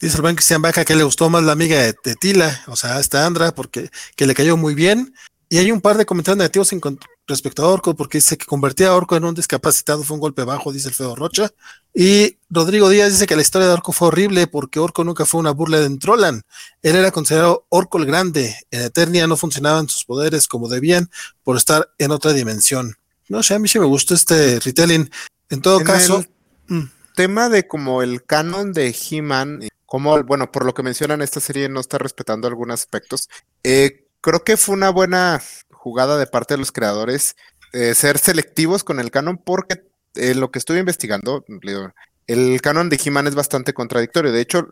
dice buen Cristian Baja que le gustó más la amiga de, Tila, o sea, esta Andra, porque que le cayó muy bien. Y hay un par de comentarios negativos en respecto a Orco, porque dice que convertir a Orco en un discapacitado fue un golpe bajo, dice el feo Rocha. Y Rodrigo Díaz dice que la historia de Orco fue horrible porque Orco nunca fue una burla de Entrolan. Él era considerado Orco el Grande. En Eternia no funcionaban sus poderes como debían por estar en otra dimensión. No sé, a mí sí me gustó este retelling. En todo En caso, el mm, tema de como el canon de He-Man, como, bueno, por lo que mencionan, esta serie no está respetando algunos aspectos. Eh, creo que fue una buena jugada de parte de los creadores eh, ser selectivos con el canon porque eh, lo que estuve investigando, el canon de He-Man es bastante contradictorio. De hecho,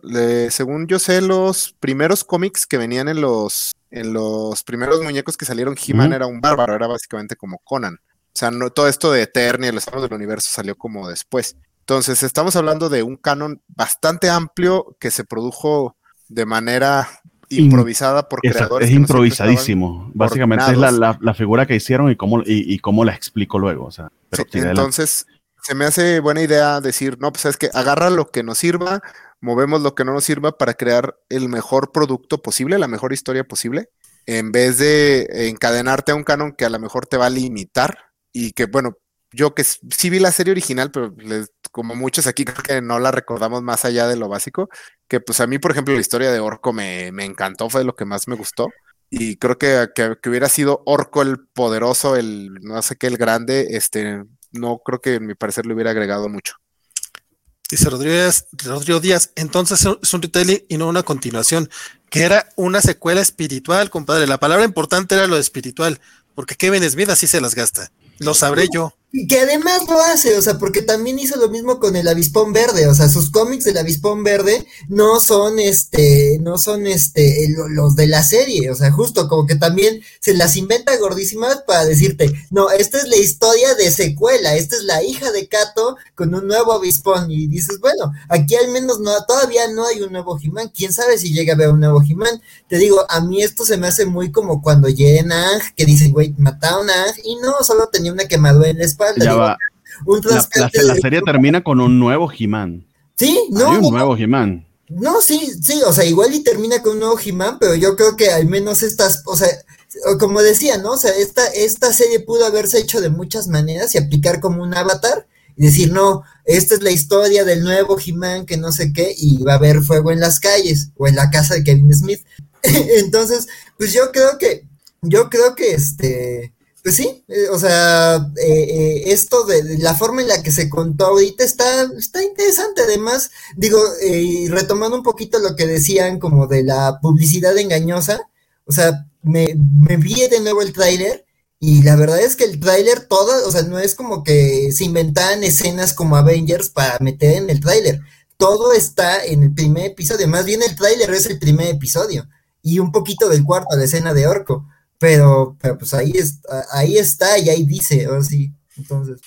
según yo sé, los primeros cómics que venían en los, en los primeros muñecos que salieron, He-Man era un bárbaro, era básicamente como Conan. O sea, no, todo esto de Eternia, los amos del universo salió como después. Entonces, estamos hablando de un canon bastante amplio que se produjo de manera improvisada por Exacto, creadores. es que improvisadísimo. Básicamente es la, la- la figura que hicieron y cómo, y, y cómo la explico luego. O sea, pero Sí, entonces, se me hace buena idea decir, no, pues es que agarra lo que nos sirva, movemos lo que no nos sirva para crear el mejor producto posible, la mejor historia posible. en vez de encadenarte a un canon que a lo mejor te va a limitar y que, bueno, yo que sí vi la serie original, pero como muchos aquí creo que no la recordamos más allá de lo básico, que pues a mí, por ejemplo, la historia de Orco me, me encantó, fue lo que más me gustó. Y creo que, que, hubiera sido Orco el poderoso, el no sé qué, el grande, este, no creo que en mi parecer le hubiera agregado mucho. Dice Rodríguez, Rodrigo Díaz, entonces es un retelling y no una continuación, que era una secuela espiritual, compadre. La palabra importante era lo espiritual, porque Kevin Smith así se las gasta. Lo sabré yo. Y que además lo hace, o sea, porque también hizo lo mismo con el avispón verde, o sea, sus cómics del avispón verde no son este, no son este, los de la serie, o sea, justo como que también se las inventa gordísimas para decirte, no, esta es la historia de secuela, esta es la hija de Kato con un nuevo avispón, y dices, bueno, aquí al menos no, todavía no hay un nuevo He-Man, quién sabe si llega a haber un nuevo He-Man, te digo, a mí esto se me hace muy como cuando llegan Ang, que dicen, güey, mataron a Ang, y no, solo tenía una quemadura en la ya va. la, serie termina con un nuevo He-Man. Sí, no. Hay un nuevo He-Man. No, sí, sí, o sea, igual y termina con un nuevo He-Man, pero yo creo que al menos estas, o sea, como decía, ¿no? O sea, esta, esta serie pudo haberse hecho de muchas maneras y aplicar como un avatar y decir, no, esta es la historia del nuevo He-Man que no sé qué, y va a haber fuego en las calles o en la casa de Kevin Smith. <laughs> Entonces, pues yo creo que, yo creo que este, pues sí, eh, o sea, eh, eh, esto de, la forma en la que se contó ahorita está, está interesante. Además, digo, retomando un poquito lo que decían como de la publicidad engañosa, o sea, me, me vi de nuevo el tráiler y la verdad es que el tráiler todo, o sea, no es como que se inventaban escenas como Avengers para meter en el tráiler. Todo está en el primer episodio, más bien el tráiler es el primer episodio y un poquito del cuarto, la escena de Orco. Pero, pues ahí, está, ahí está y ahí dice, así. Entonces.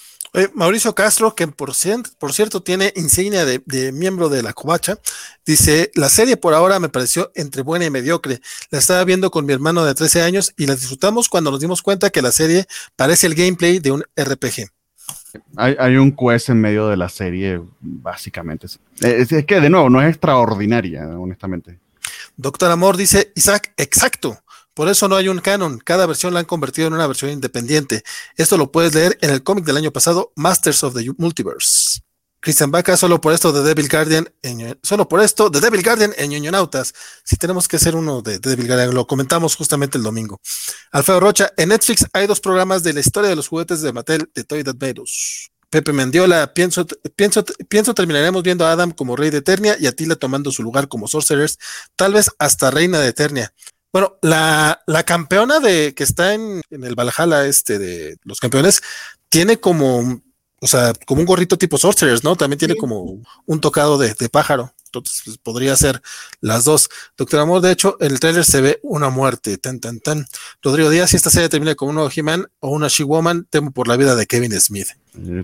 Mauricio Castro, que por, por cierto tiene insignia de, miembro de la Covacha, dice, la serie por ahora me pareció entre buena y mediocre. La estaba viendo con mi hermano de 13 años y la disfrutamos cuando nos dimos cuenta que la serie parece el gameplay de un RPG. Hay, un quest en medio de la serie, básicamente. Es, es que, de nuevo, no es extraordinaria, honestamente. Doctor Amor dice, Isaac, exacto. Por eso no hay un canon, cada versión la han convertido en una versión independiente. Esto lo puedes leer en el cómic del año pasado, Masters of the Multiverse. Christian Baca, solo por esto de Devil Guardian, en, solo por esto de Devil Guardian en Ñoñonautas. Si tenemos que hacer uno de, Devil Guardian, lo comentamos justamente el domingo. Alfredo Rocha, en Netflix hay dos programas de la historia de los juguetes de Mattel de Toy Adventus. Pepe Mendiola, pienso, pienso, pienso terminaremos viendo a Adam como rey de Eternia y a Tila tomando su lugar como Sorcerers, tal vez hasta reina de Eternia. Bueno, la, la campeona de que está en, el Valhalla este de los campeones tiene como, o sea, como un gorrito tipo Sorcerers, ¿no? También tiene como un tocado de, pájaro. Entonces pues, podría ser las dos. Doctor Amor, de hecho, en el trailer se ve una muerte. Tan, tan, tan. Rodrigo Díaz, si esta serie termina con un He-Man o una She-Woman, temo por la vida de Kevin Smith. Eh,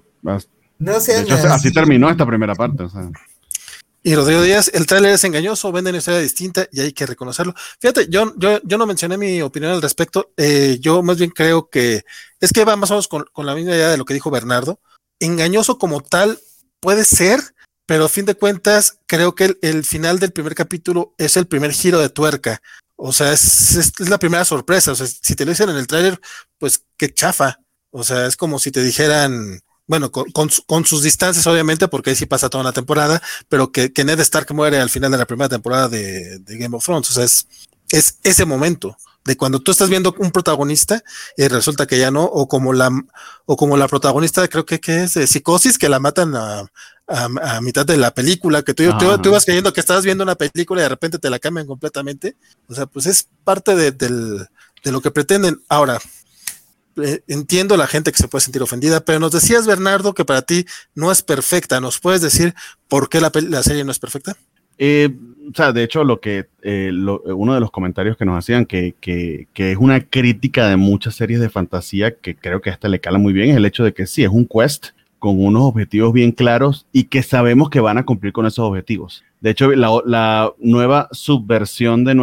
no sé. Así terminó esta primera parte. O sea. Y Rodrigo Díaz, el tráiler es engañoso, vende una historia distinta y hay que reconocerlo. Fíjate, yo, yo, yo no mencioné mi opinión al respecto. Eh, yo más bien creo que es que va más o menos con, la misma idea de lo que dijo Bernardo. Engañoso como tal puede ser, pero a fin de cuentas creo que el, final del primer capítulo es el primer giro de tuerca. O sea, es, es, la primera sorpresa. O sea, si te lo dicen en el tráiler, pues qué chafa. O sea, es como si te dijeran, bueno, con, sus distancias, obviamente, porque ahí sí pasa toda una temporada, pero que, Ned Stark muere al final de la primera temporada de, Game of Thrones. O sea, es, es, ese momento de cuando tú estás viendo un protagonista y resulta que ya no, o como la, o como la protagonista, creo que, que es de psicosis, que la matan a, a, mitad de la película, que tú, tú, ibas creyendo que estabas viendo una película y de repente te la cambian completamente. O sea, pues es parte de, de lo que pretenden. Ahora, entiendo la gente que se puede sentir ofendida, pero nos decías, Bernardo, que para ti no es perfecta. ¿Nos puedes decir por qué la, serie no es perfecta? Eh, o sea, de hecho, lo que eh, uno de los comentarios que nos hacían que, que, es una crítica de muchas series de fantasía que creo que a esta le cala muy bien es el hecho de que sí, es un quest con unos objetivos bien claros y que sabemos que van a cumplir con esos objetivos. De hecho, la, nueva subversión de,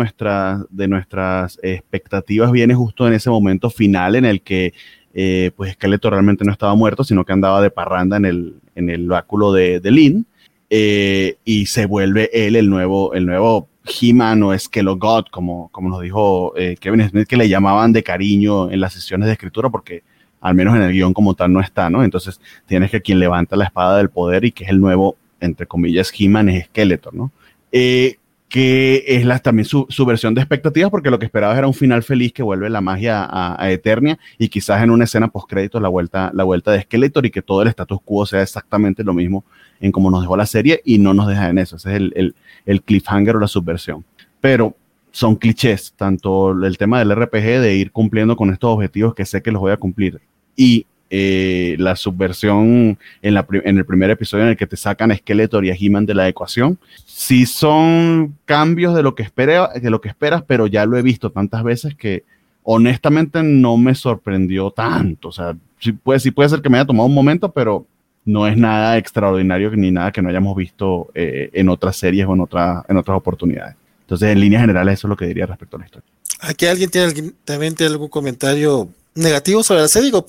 de nuestras expectativas viene justo en ese momento final en el que eh, pues Skeletor realmente no estaba muerto, sino que andaba de parranda en el, en el báculo de, de Lynn. Eh, y se vuelve él el nuevo, el nuevo He-Man o God, como, como nos dijo eh, Kevin Smith, que le llamaban de cariño en las sesiones de escritura, porque al menos en el guion como tal no está, ¿no? Entonces tienes que quien levanta la espada del poder y que es el nuevo, entre comillas, He-Man es Skeletor, ¿no? Eh, que es la, también su, versión de expectativas, porque lo que esperabas era un final feliz que vuelve la magia a, Eternia y quizás en una escena post-crédito la vuelta, la vuelta de Skeletor y que todo el status quo sea exactamente lo mismo en como nos dejó la serie y no nos deja en eso. Ese es el, el cliffhanger o la subversión. Pero son clichés, tanto el tema del RPG de ir cumpliendo con estos objetivos que sé que los voy a cumplir y eh, la subversión en, la, en, el primer episodio en el que te sacan a Skeletor y a He-Man de la ecuación, sí son cambios de lo, que espera, de lo que esperas, pero ya lo he visto tantas veces que honestamente no me sorprendió tanto. O sea, sí puede, sí puede ser que me haya tomado un momento, pero no es nada extraordinario ni nada que no hayamos visto eh, en otras series o en, otra, en otras oportunidades. Entonces, en líneas generales, eso es lo que diría respecto a la historia. ¿Aquí alguien tiene, también tiene algún comentario negativo sobre la serie? Digo,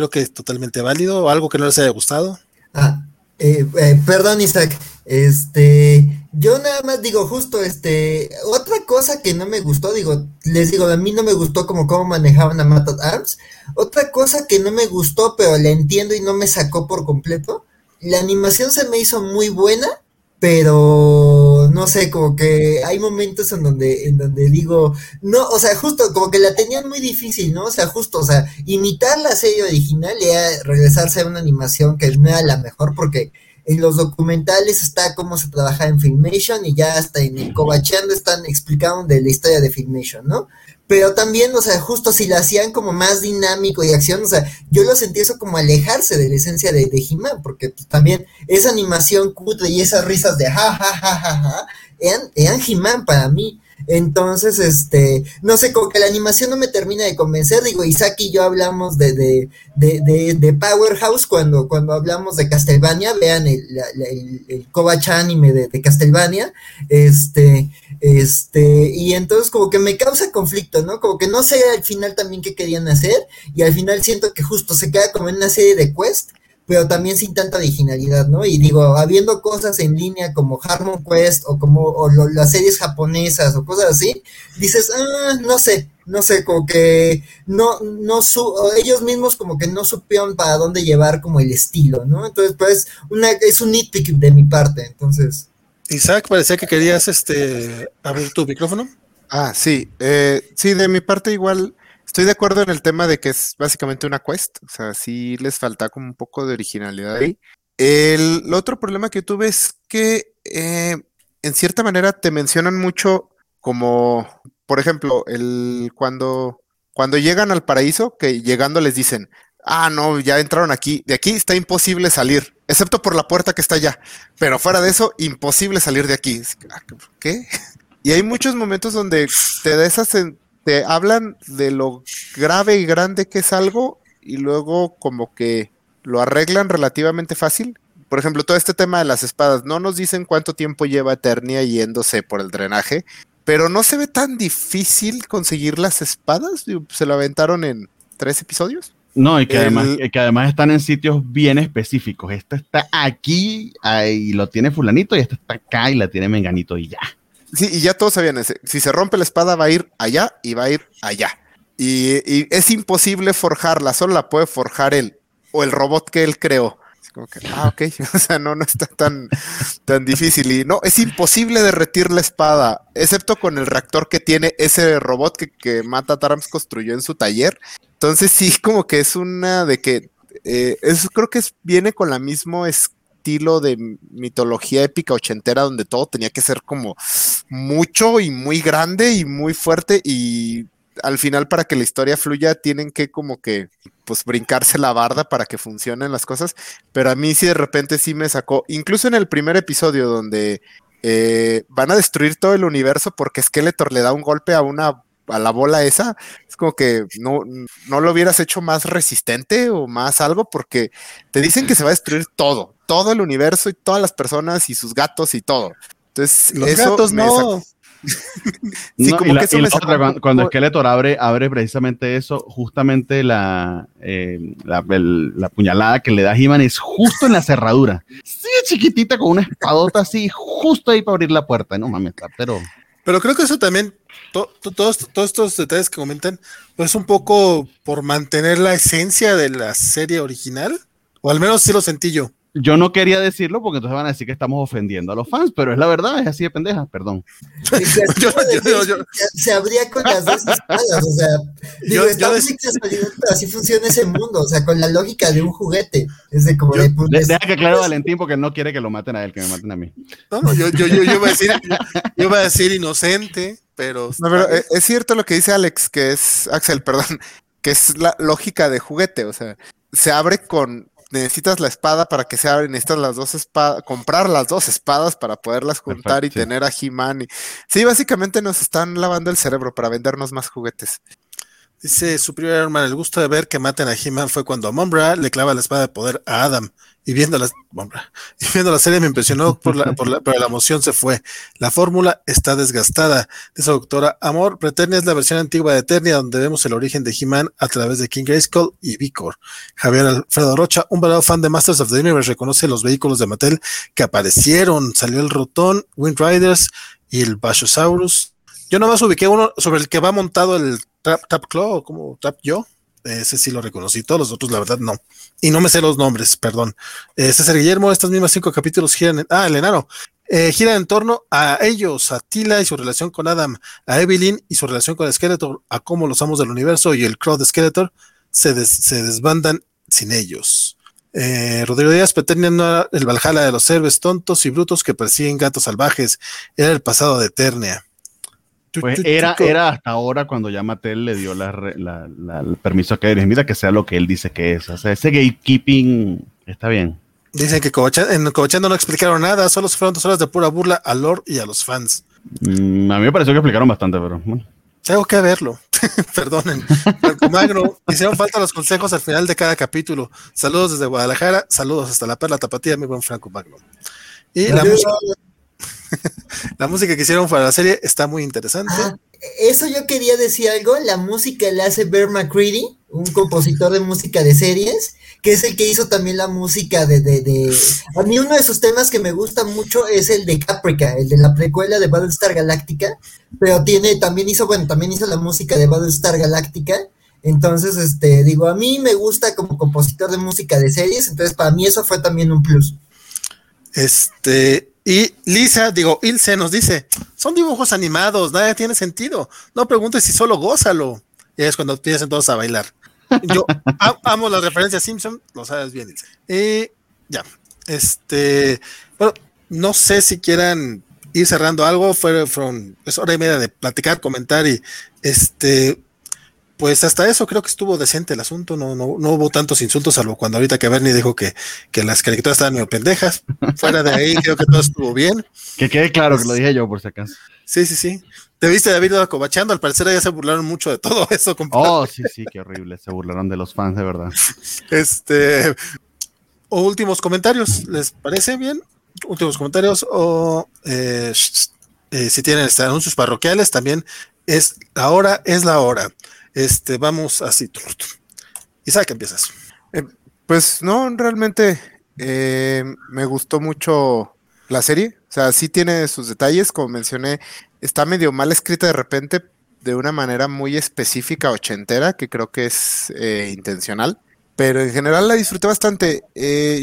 creo que es totalmente válido, o algo que no les haya gustado. Ah, eh, eh, perdón, Isaac. Este, yo nada más digo, justo, este, otra cosa que no me gustó, digo, les digo, a mí no me gustó como cómo manejaban a Matad Arms. Otra cosa que no me gustó, pero la entiendo y no me sacó por completo. La animación se me hizo muy buena, pero no sé, como que hay momentos en donde, en donde digo, no, o sea, justo como que la tenían muy difícil, ¿no? O sea, justo, o sea, imitar la serie original y regresarse a una animación que no era la mejor, porque en los documentales está cómo se trabaja en Filmation y ya hasta en el Cobacheando están explicando de la historia de Filmation, ¿no? Pero también, o sea, justo si lo hacían como más dinámico y acción, o sea, yo lo sentí eso como alejarse de la esencia de, de He-Man, porque pues, también esa animación cutre y esas risas de ja, ja, ja, ja, ja, eran, eran He-Man para mí. Entonces, este, no sé, como que la animación no me termina de convencer. Digo, Isaac y yo hablamos de, de, de, de, Powerhouse cuando, cuando hablamos de Castlevania. Vean el, el, el anime de, de, Castlevania. Este, este, y entonces como que me causa conflicto, ¿no? Como que no sé al final también qué querían hacer. Y al final siento que justo se queda como en una serie de quest pero también sin tanta originalidad, ¿no? Y digo, habiendo cosas en línea como Harmon Quest o como las series japonesas o cosas así, dices, ah, no sé, no sé, como que no, no su ellos mismos como que no supieron para dónde llevar como el estilo, ¿no? Entonces, pues, una, es un nitpick de mi parte, entonces. Isaac, parecía que querías este abrir tu micrófono. Ah, sí, eh, sí, de mi parte igual Estoy de acuerdo en el tema de que es básicamente una quest, o sea, sí les falta como un poco de originalidad ahí. El, otro problema que tuve es que eh, en cierta manera te mencionan mucho como, por ejemplo, el cuando, cuando llegan al paraíso, que llegando les dicen, ah, no, ya entraron aquí, de aquí está imposible salir, excepto por la puerta que está allá, pero fuera de eso, imposible salir de aquí. Ah, ¿Qué? <laughs> Y hay muchos momentos donde te da esa, te hablan de lo grave y grande que es algo y luego como que lo arreglan relativamente fácil. Por ejemplo, todo este tema de las espadas, no nos dicen cuánto tiempo lleva Eternia yéndose por el drenaje, pero no se ve tan difícil conseguir las espadas. Se lo aventaron en tres episodios. No, y que, además, que además están en sitios bien específicos. Esto está aquí y lo tiene fulanito y esto está acá y la tiene menganito y ya. Sí, y ya todos sabían ese. Si se rompe la espada, va a ir allá y va a ir allá. Y, es imposible forjarla, solo la puede forjar él o el robot que él creó. Como que, ah, ok, <laughs> o sea, no, no está tan, tan difícil. Y no, es imposible derretir la espada, excepto con el reactor que tiene ese robot que, que Mata Tarams construyó en su taller. Entonces, sí, como que es una de que eh, creo que es, viene con la misma estilo de mitología épica ochentera donde todo tenía que ser como mucho y muy grande y muy fuerte y al final para que la historia fluya tienen que como que pues brincarse la barda para que funcionen las cosas, pero a mí sí de repente sí me sacó, incluso en el primer episodio donde eh, van a destruir todo el universo porque Skeletor le da un golpe a una a la bola esa, es como que no, no lo hubieras hecho más resistente o más algo, porque te dicen que se va a destruir todo, todo el universo y todas las personas y sus gatos y todo. Entonces, los gatos no. <laughs> sí, como que cuando, cuando Skeletor abre, abre precisamente eso, justamente la, eh, la, puñalada que le da He-Man es justo en la cerradura. Sí, chiquitita con una espadota así, justo ahí para abrir la puerta. No mames, pero. Pero creo que eso también, todos, todos estos detalles que comentan, pues un poco por mantener la esencia de la serie original, o al menos sí lo sentí yo. Yo no quería decirlo porque entonces van a decir que estamos ofendiendo a los fans, pero es la verdad, es así de pendeja, perdón. <laughs> se abría con las dos espadas, o sea, <laughs> digo, está así funciona ese mundo, o sea, con la lógica de un juguete. Es de como de, Deja que claro <laughs> Valentín porque no quiere que lo maten a él, que me maten a mí. No, no, yo, yo, yo, yo, voy a decir, yo voy a decir inocente, pero... No, pero eh, es cierto lo que dice Alex, que es, Axel, perdón, que es la lógica de juguete, o sea, se abre con, necesitas la espada para que se abra, necesitas las dos espadas, comprar las dos espadas para poderlas juntar y tener a He-Man. Y... Sí, básicamente nos están lavando el cerebro para vendernos más juguetes. Dice Superior hermano, el gusto de ver que maten a He-Man fue cuando Mombra le clava la espada de poder a Adam. Y viendo, viendo la serie me impresionó, por la, por la, pero la emoción se fue. La fórmula está desgastada. Dice doctora Amor, Preternia es la versión antigua de Eternia, donde vemos el origen de He-Man a través de King Grayskull y Vicor. Javier Alfredo Rocha, un verdadero fan de Masters of the Universe, reconoce los vehículos de Mattel que aparecieron. Salió el Rotón, Wind Riders y el Bashosaurus. Yo nomás ubiqué uno sobre el que va montado el Trap, Tap Claw, como Trap Yo. Ese sí lo reconocí, todos los otros la verdad no. Y no me sé los nombres, perdón. Eh, César Guillermo, estos mismos cinco capítulos giran en, ah, el enano, eh, giran en torno a ellos, a Tila y su relación con Adam, a Evelyn y su relación con Skeletor, a cómo los amos del universo y el Crow de Skeletor se, se desbandan sin ellos. Eh, Rodrigo Díaz Peternia el Valhalla de los héroes tontos y brutos que persiguen gatos salvajes, era el pasado de Eternia. Pues era, era hasta ahora cuando ya Mattel le dio la, el permiso a Kevin Smith que sea lo que él dice que es. O sea, ese gatekeeping está bien. Dicen que en Cobachando no explicaron nada, solo fueron dos horas de pura burla a Lord y a los fans. Mm, a mí me pareció que explicaron bastante, pero Tengo que verlo. <laughs> Perdonen. Magno, hicieron falta los consejos al final de cada capítulo. Saludos desde Guadalajara, saludos hasta la Perla Tapatía, mi buen Franco Magno. Y la música. La música que hicieron para la serie está muy interesante. Ah, eso yo quería decir algo. La música la hace Bear McCready, un compositor de música de series, que es el que hizo también la música de, de, A mí uno de sus temas que me gusta mucho es el de Caprica, el de la precuela de Battlestar Galactica, pero tiene, también hizo, bueno, también hizo la música de Battlestar Galactica. Entonces, este, digo, a mí me gusta como compositor de música de series, entonces para mí eso fue también un plus. Este, y Lisa, digo, Ilse nos dice, son dibujos animados, nada tiene sentido. No preguntes si solo gózalo. Y es cuando empiezan todos a bailar. Yo <laughs> amo las referencias Simpson, lo sabes bien, Ilse. Y ya, este, bueno, no sé si quieran ir cerrando algo, fue, fueron, es hora y media de platicar, comentar y este, pues hasta eso creo que estuvo decente el asunto, no, no, no hubo tantos insultos, salvo cuando ahorita que Bernie dijo que, que las caricaturas estaban medio pendejas. Fuera de ahí, creo que todo estuvo bien. Que quede claro que lo dije yo, por si acaso. Sí, sí, sí. Te viste David acobachando, al parecer ya se burlaron mucho de todo <laughs> eso. Oh, sí, sí, qué horrible, se burlaron de los fans, de verdad. Este, o últimos comentarios, ¿les parece bien? Últimos comentarios, o eh, eh, si tienen este, anuncios parroquiales, también es la hora, es la hora. Este, vamos así. Isaac, empiezas. Eh, pues no, realmente eh, me gustó mucho la serie. O sea, sí tiene sus detalles, como mencioné, está medio mal escrita de repente, de una manera muy específica, ochentera, que creo que es eh, intencional. Pero en general la disfruté bastante.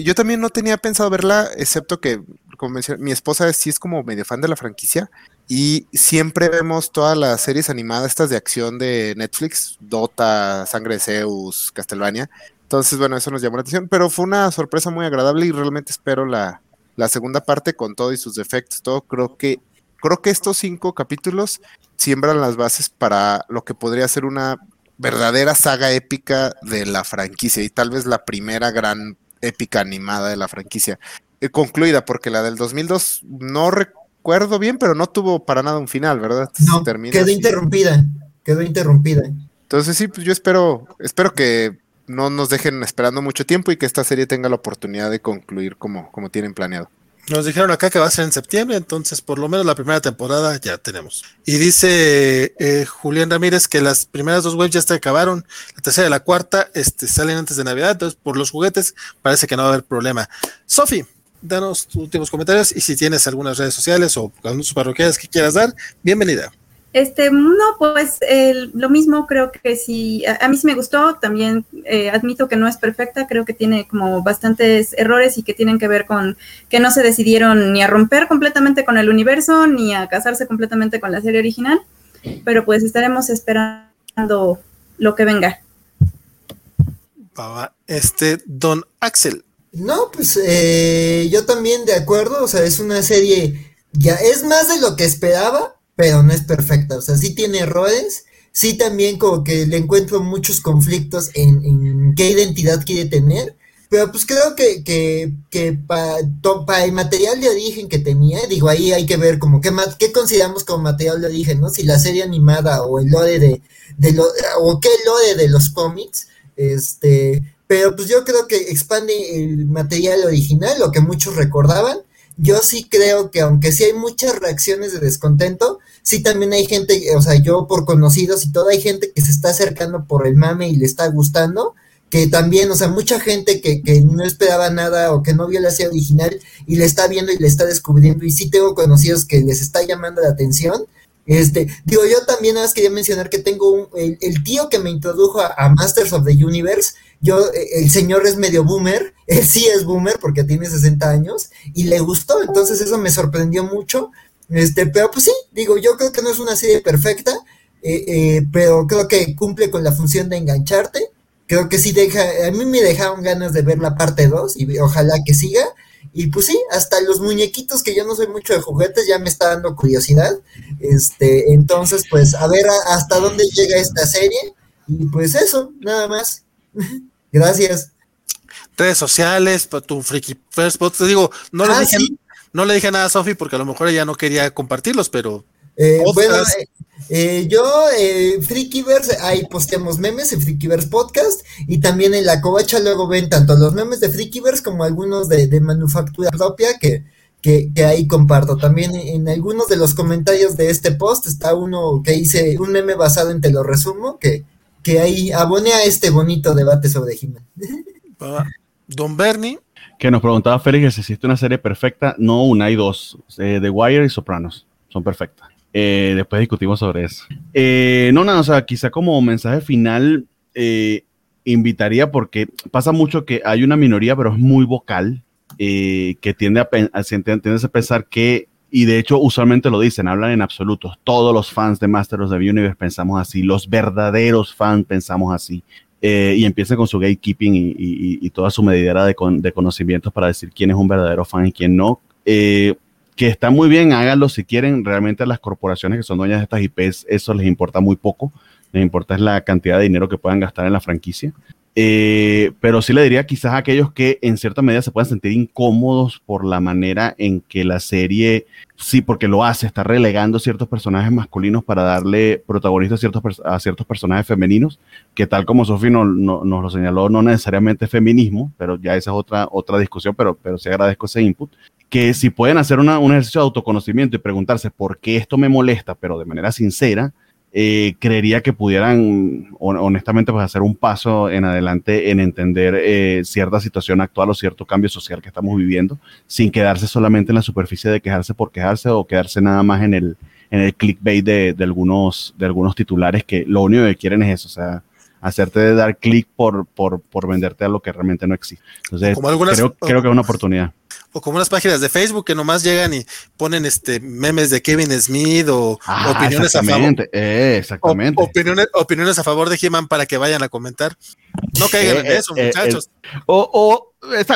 yo también no tenía pensado verla, excepto que, como mencioné, mi esposa sí es como medio fan de la franquicia. Y siempre vemos todas las series animadas, estas de acción de Netflix, Dota, Sangre de Zeus, Castlevania. Entonces, bueno, eso nos llamó la atención, pero fue una sorpresa muy agradable y realmente espero la, la segunda parte con todo y sus defectos. Todo creo que creo que estos cinco capítulos siembran las bases para lo que podría ser una verdadera saga épica de la franquicia y tal vez la primera gran épica animada de la franquicia. Eh, concluida, porque la del 2002 no recuerdo recuerdo bien, pero no tuvo para nada un final, ¿verdad? No, quedó interrumpida, quedó interrumpida. Entonces sí, pues yo espero, espero que no nos dejen esperando mucho tiempo y que esta serie tenga la oportunidad de concluir como, como tienen planeado. Nos dijeron acá que va a ser en septiembre, entonces por lo menos la primera temporada ya tenemos. Y dice eh, Julián Ramírez que las primeras dos webs ya se acabaron, la tercera y la cuarta este, salen antes de Navidad, entonces por los juguetes parece que no va a haber problema. Sofi, danos tus últimos comentarios y si tienes algunas redes sociales o anuncios parroquiales que quieras dar, bienvenida. Este, no, pues eh, lo mismo creo que sí, a, a, mí sí me gustó, también eh, admito que no es perfecta, creo que tiene como bastantes errores y que tienen que ver con que no se decidieron ni a romper completamente con el universo, ni a casarse completamente con la serie original, pero pues estaremos esperando lo que venga. Este, don Axel. No, pues eh, yo también de acuerdo, o sea, es una serie, ya es más de lo que esperaba, pero no es perfecta. O sea, sí tiene errores, sí también como que le encuentro muchos conflictos en, en qué identidad quiere tener. Pero pues creo que, que, que para pa el material de origen que tenía, digo, ahí hay que ver como qué, qué consideramos como material de origen, ¿no? Si la serie animada o el lore de, de lo, o qué lore de los cómics, este, pero pues yo creo que expande el material original, lo que muchos recordaban, yo sí creo que aunque sí hay muchas reacciones de descontento, sí también hay gente, o sea, yo por conocidos y todo, hay gente que se está acercando por el mame y le está gustando, que también, o sea, mucha gente que, que no esperaba nada o que no vio la serie original y le está viendo y le está descubriendo, y sí tengo conocidos que les está llamando la atención. Este, digo, yo también nada más quería mencionar que tengo un, el, el, tío que me introdujo a, a, Masters of the Universe, yo, el señor es medio boomer, <laughs> él sí es boomer porque tiene 60 años, y le gustó, entonces eso me sorprendió mucho, este, pero pues sí, digo, yo creo que no es una serie perfecta, eh, eh, pero creo que cumple con la función de engancharte, creo que sí deja, a mí me dejaron ganas de ver la parte 2 y ojalá que siga, y pues sí, hasta los muñequitos, que yo no soy mucho de juguetes, ya me está dando curiosidad. Este, entonces, pues, a ver a, hasta dónde llega esta serie. Y pues eso, nada más. <laughs> Gracias. Redes sociales, tu Freaky First, te digo, no le, ah, dije, sí. no le dije nada a Sofi porque a lo mejor ella no quería compartirlos, pero. Eh, bueno, eh, eh, yo, eh, Freakyverse, ahí posteamos memes en Freakyverse Podcast y también en la covacha luego ven tanto los memes de Freakyverse como algunos de, de manufactura propia que, que, que, ahí comparto. También en algunos de los comentarios de este post está uno que hice, un meme basado en Te lo resumo, que, que ahí abone a este bonito debate sobre He-Man. Don Bernie. Que nos preguntaba Félix si existe una serie perfecta. No, una, hay dos. Eh, The Wire y Sopranos. Son perfectas. Eh, después discutimos sobre eso. Eh, no, nada, o sea, quizá como mensaje final, eh, invitaría porque pasa mucho que hay una minoría, pero es muy vocal, eh, que tiende a, a, tiende a pensar que, y de hecho usualmente lo dicen, hablan en absolutos, todos los fans de Masters of the Universe pensamos así, los verdaderos fans pensamos así. Eh, y empiezan con su gatekeeping y toda su medidera de, con, de, conocimientos para decir quién es un verdadero fan y quién no. Eh, que está muy bien, háganlo si quieren. Realmente a las corporaciones que son dueñas de estas IPs, eso les importa muy poco. Les importa es la cantidad de dinero que puedan gastar en la franquicia. Eh, pero sí le diría quizás a aquellos que en cierta medida se puedan sentir incómodos por la manera en que la serie, sí, porque lo hace, está relegando ciertos personajes masculinos para darle protagonismo a ciertos, personajes femeninos, que tal como Sofi no, no, nos lo señaló, no necesariamente feminismo, pero ya esa es otra, otra discusión, pero, pero sí agradezco ese input que si pueden hacer una, un ejercicio de autoconocimiento y preguntarse por qué esto me molesta, pero de manera sincera, eh, creería que pudieran honestamente pues, hacer un paso en adelante en entender eh, cierta situación actual o cierto cambio social que estamos viviendo, sin quedarse solamente en la superficie de quejarse por quejarse o quedarse nada más en el, en el clickbait de, de algunos, de algunos titulares que lo único que quieren es eso, o sea, hacerte dar clic por, por, por venderte a lo que realmente no existe. Entonces, Como algunas, creo, creo que es una oportunidad o como unas páginas de Facebook que nomás llegan y ponen este memes de Kevin Smith o ah, opiniones a favor. Eh, exactamente. O, opiniones, opiniones, a favor de He-Man para que vayan a comentar. No caigan eh, en eso, eh, muchachos. El, o, o,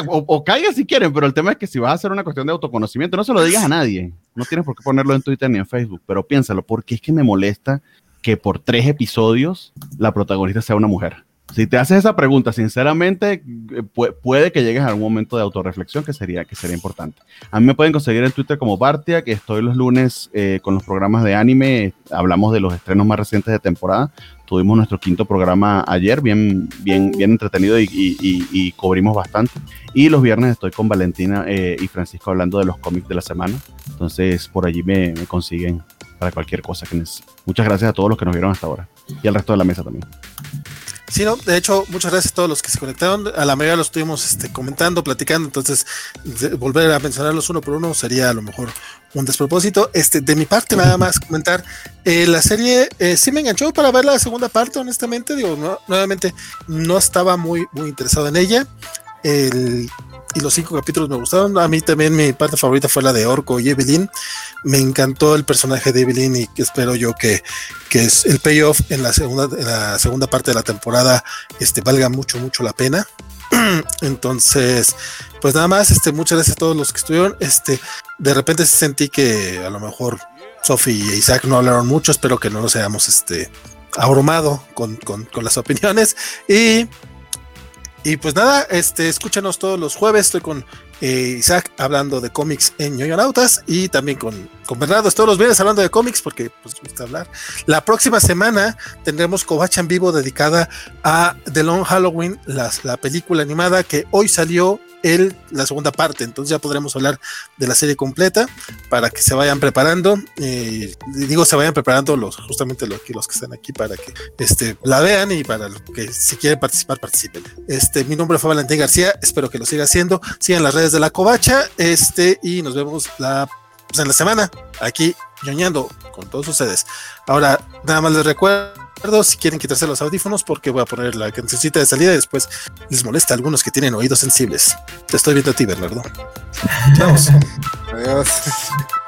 o, o, caigan si quieren, pero el tema es que si vas a hacer una cuestión de autoconocimiento, no se lo digas a nadie. No tienes por qué ponerlo en Twitter ni en Facebook, pero piénsalo, porque es que me molesta que por tres episodios la protagonista sea una mujer. Si te haces esa pregunta, sinceramente, puede que llegues a algún momento de autorreflexión que sería, que sería importante. A mí me pueden conseguir en Twitter como Bartia, que estoy los lunes eh, con los programas de anime. Hablamos de los estrenos más recientes de temporada. Tuvimos nuestro quinto programa ayer, bien, bien, bien entretenido y, y cubrimos bastante. Y los viernes estoy con Valentina eh, y Francisco hablando de los cómics de la semana. Entonces, por allí me, me consiguen para cualquier cosa que. Muchas gracias a todos los que nos vieron hasta ahora y al resto de la mesa también. Sí, no, de hecho, muchas gracias a todos los que se conectaron. A la mayoría los estuvimos este, comentando, platicando, entonces volver a mencionarlos uno por uno sería a lo mejor un despropósito. Este, de mi parte, nada más comentar, eh, la serie eh, sí me enganchó para ver la segunda parte, honestamente, digo, nuevamente no estaba muy, muy interesado en ella. El, y los cinco capítulos me gustaron. A mí también mi parte favorita fue la de Orco y Evelyn. Me encantó el personaje de Evelyn y espero yo que, que es el payoff en la segunda, en la segunda parte de la temporada este, valga mucho, mucho la pena. <clears throat> Entonces, pues nada más, este, muchas gracias a todos los que estuvieron. Este, de repente sentí que a lo mejor Sophie e Isaac no hablaron mucho, espero que no nos hayamos este, abrumado con, con, con las opiniones. Y y pues nada, este, escúchanos todos los jueves. Estoy con eh, Isaac hablando de cómics en Ñoñonautas y también con, con Bernardo todos los viernes hablando de cómics porque pues gusta hablar. La próxima semana tendremos Covacha en vivo dedicada a The Long Halloween, la película animada que hoy salió el, la segunda parte. Entonces ya podremos hablar de la serie completa para que se vayan preparando. Eh, digo, se vayan preparando los, justamente los, los que están aquí para que este, la vean y para que si quieren participar, participen. Este, mi nombre fue Valentín García, espero que lo siga haciendo. Sigan las redes de la Covacha, este, y nos vemos la, pues, en la semana aquí ñoñando con todos ustedes. Ahora, nada más les recuerdo si quieren quitarse los audífonos porque voy a poner la cancioncita de salida y después les molesta a algunos que tienen oídos sensibles. Te estoy viendo a ti, Bernardo. Adiós. <laughs>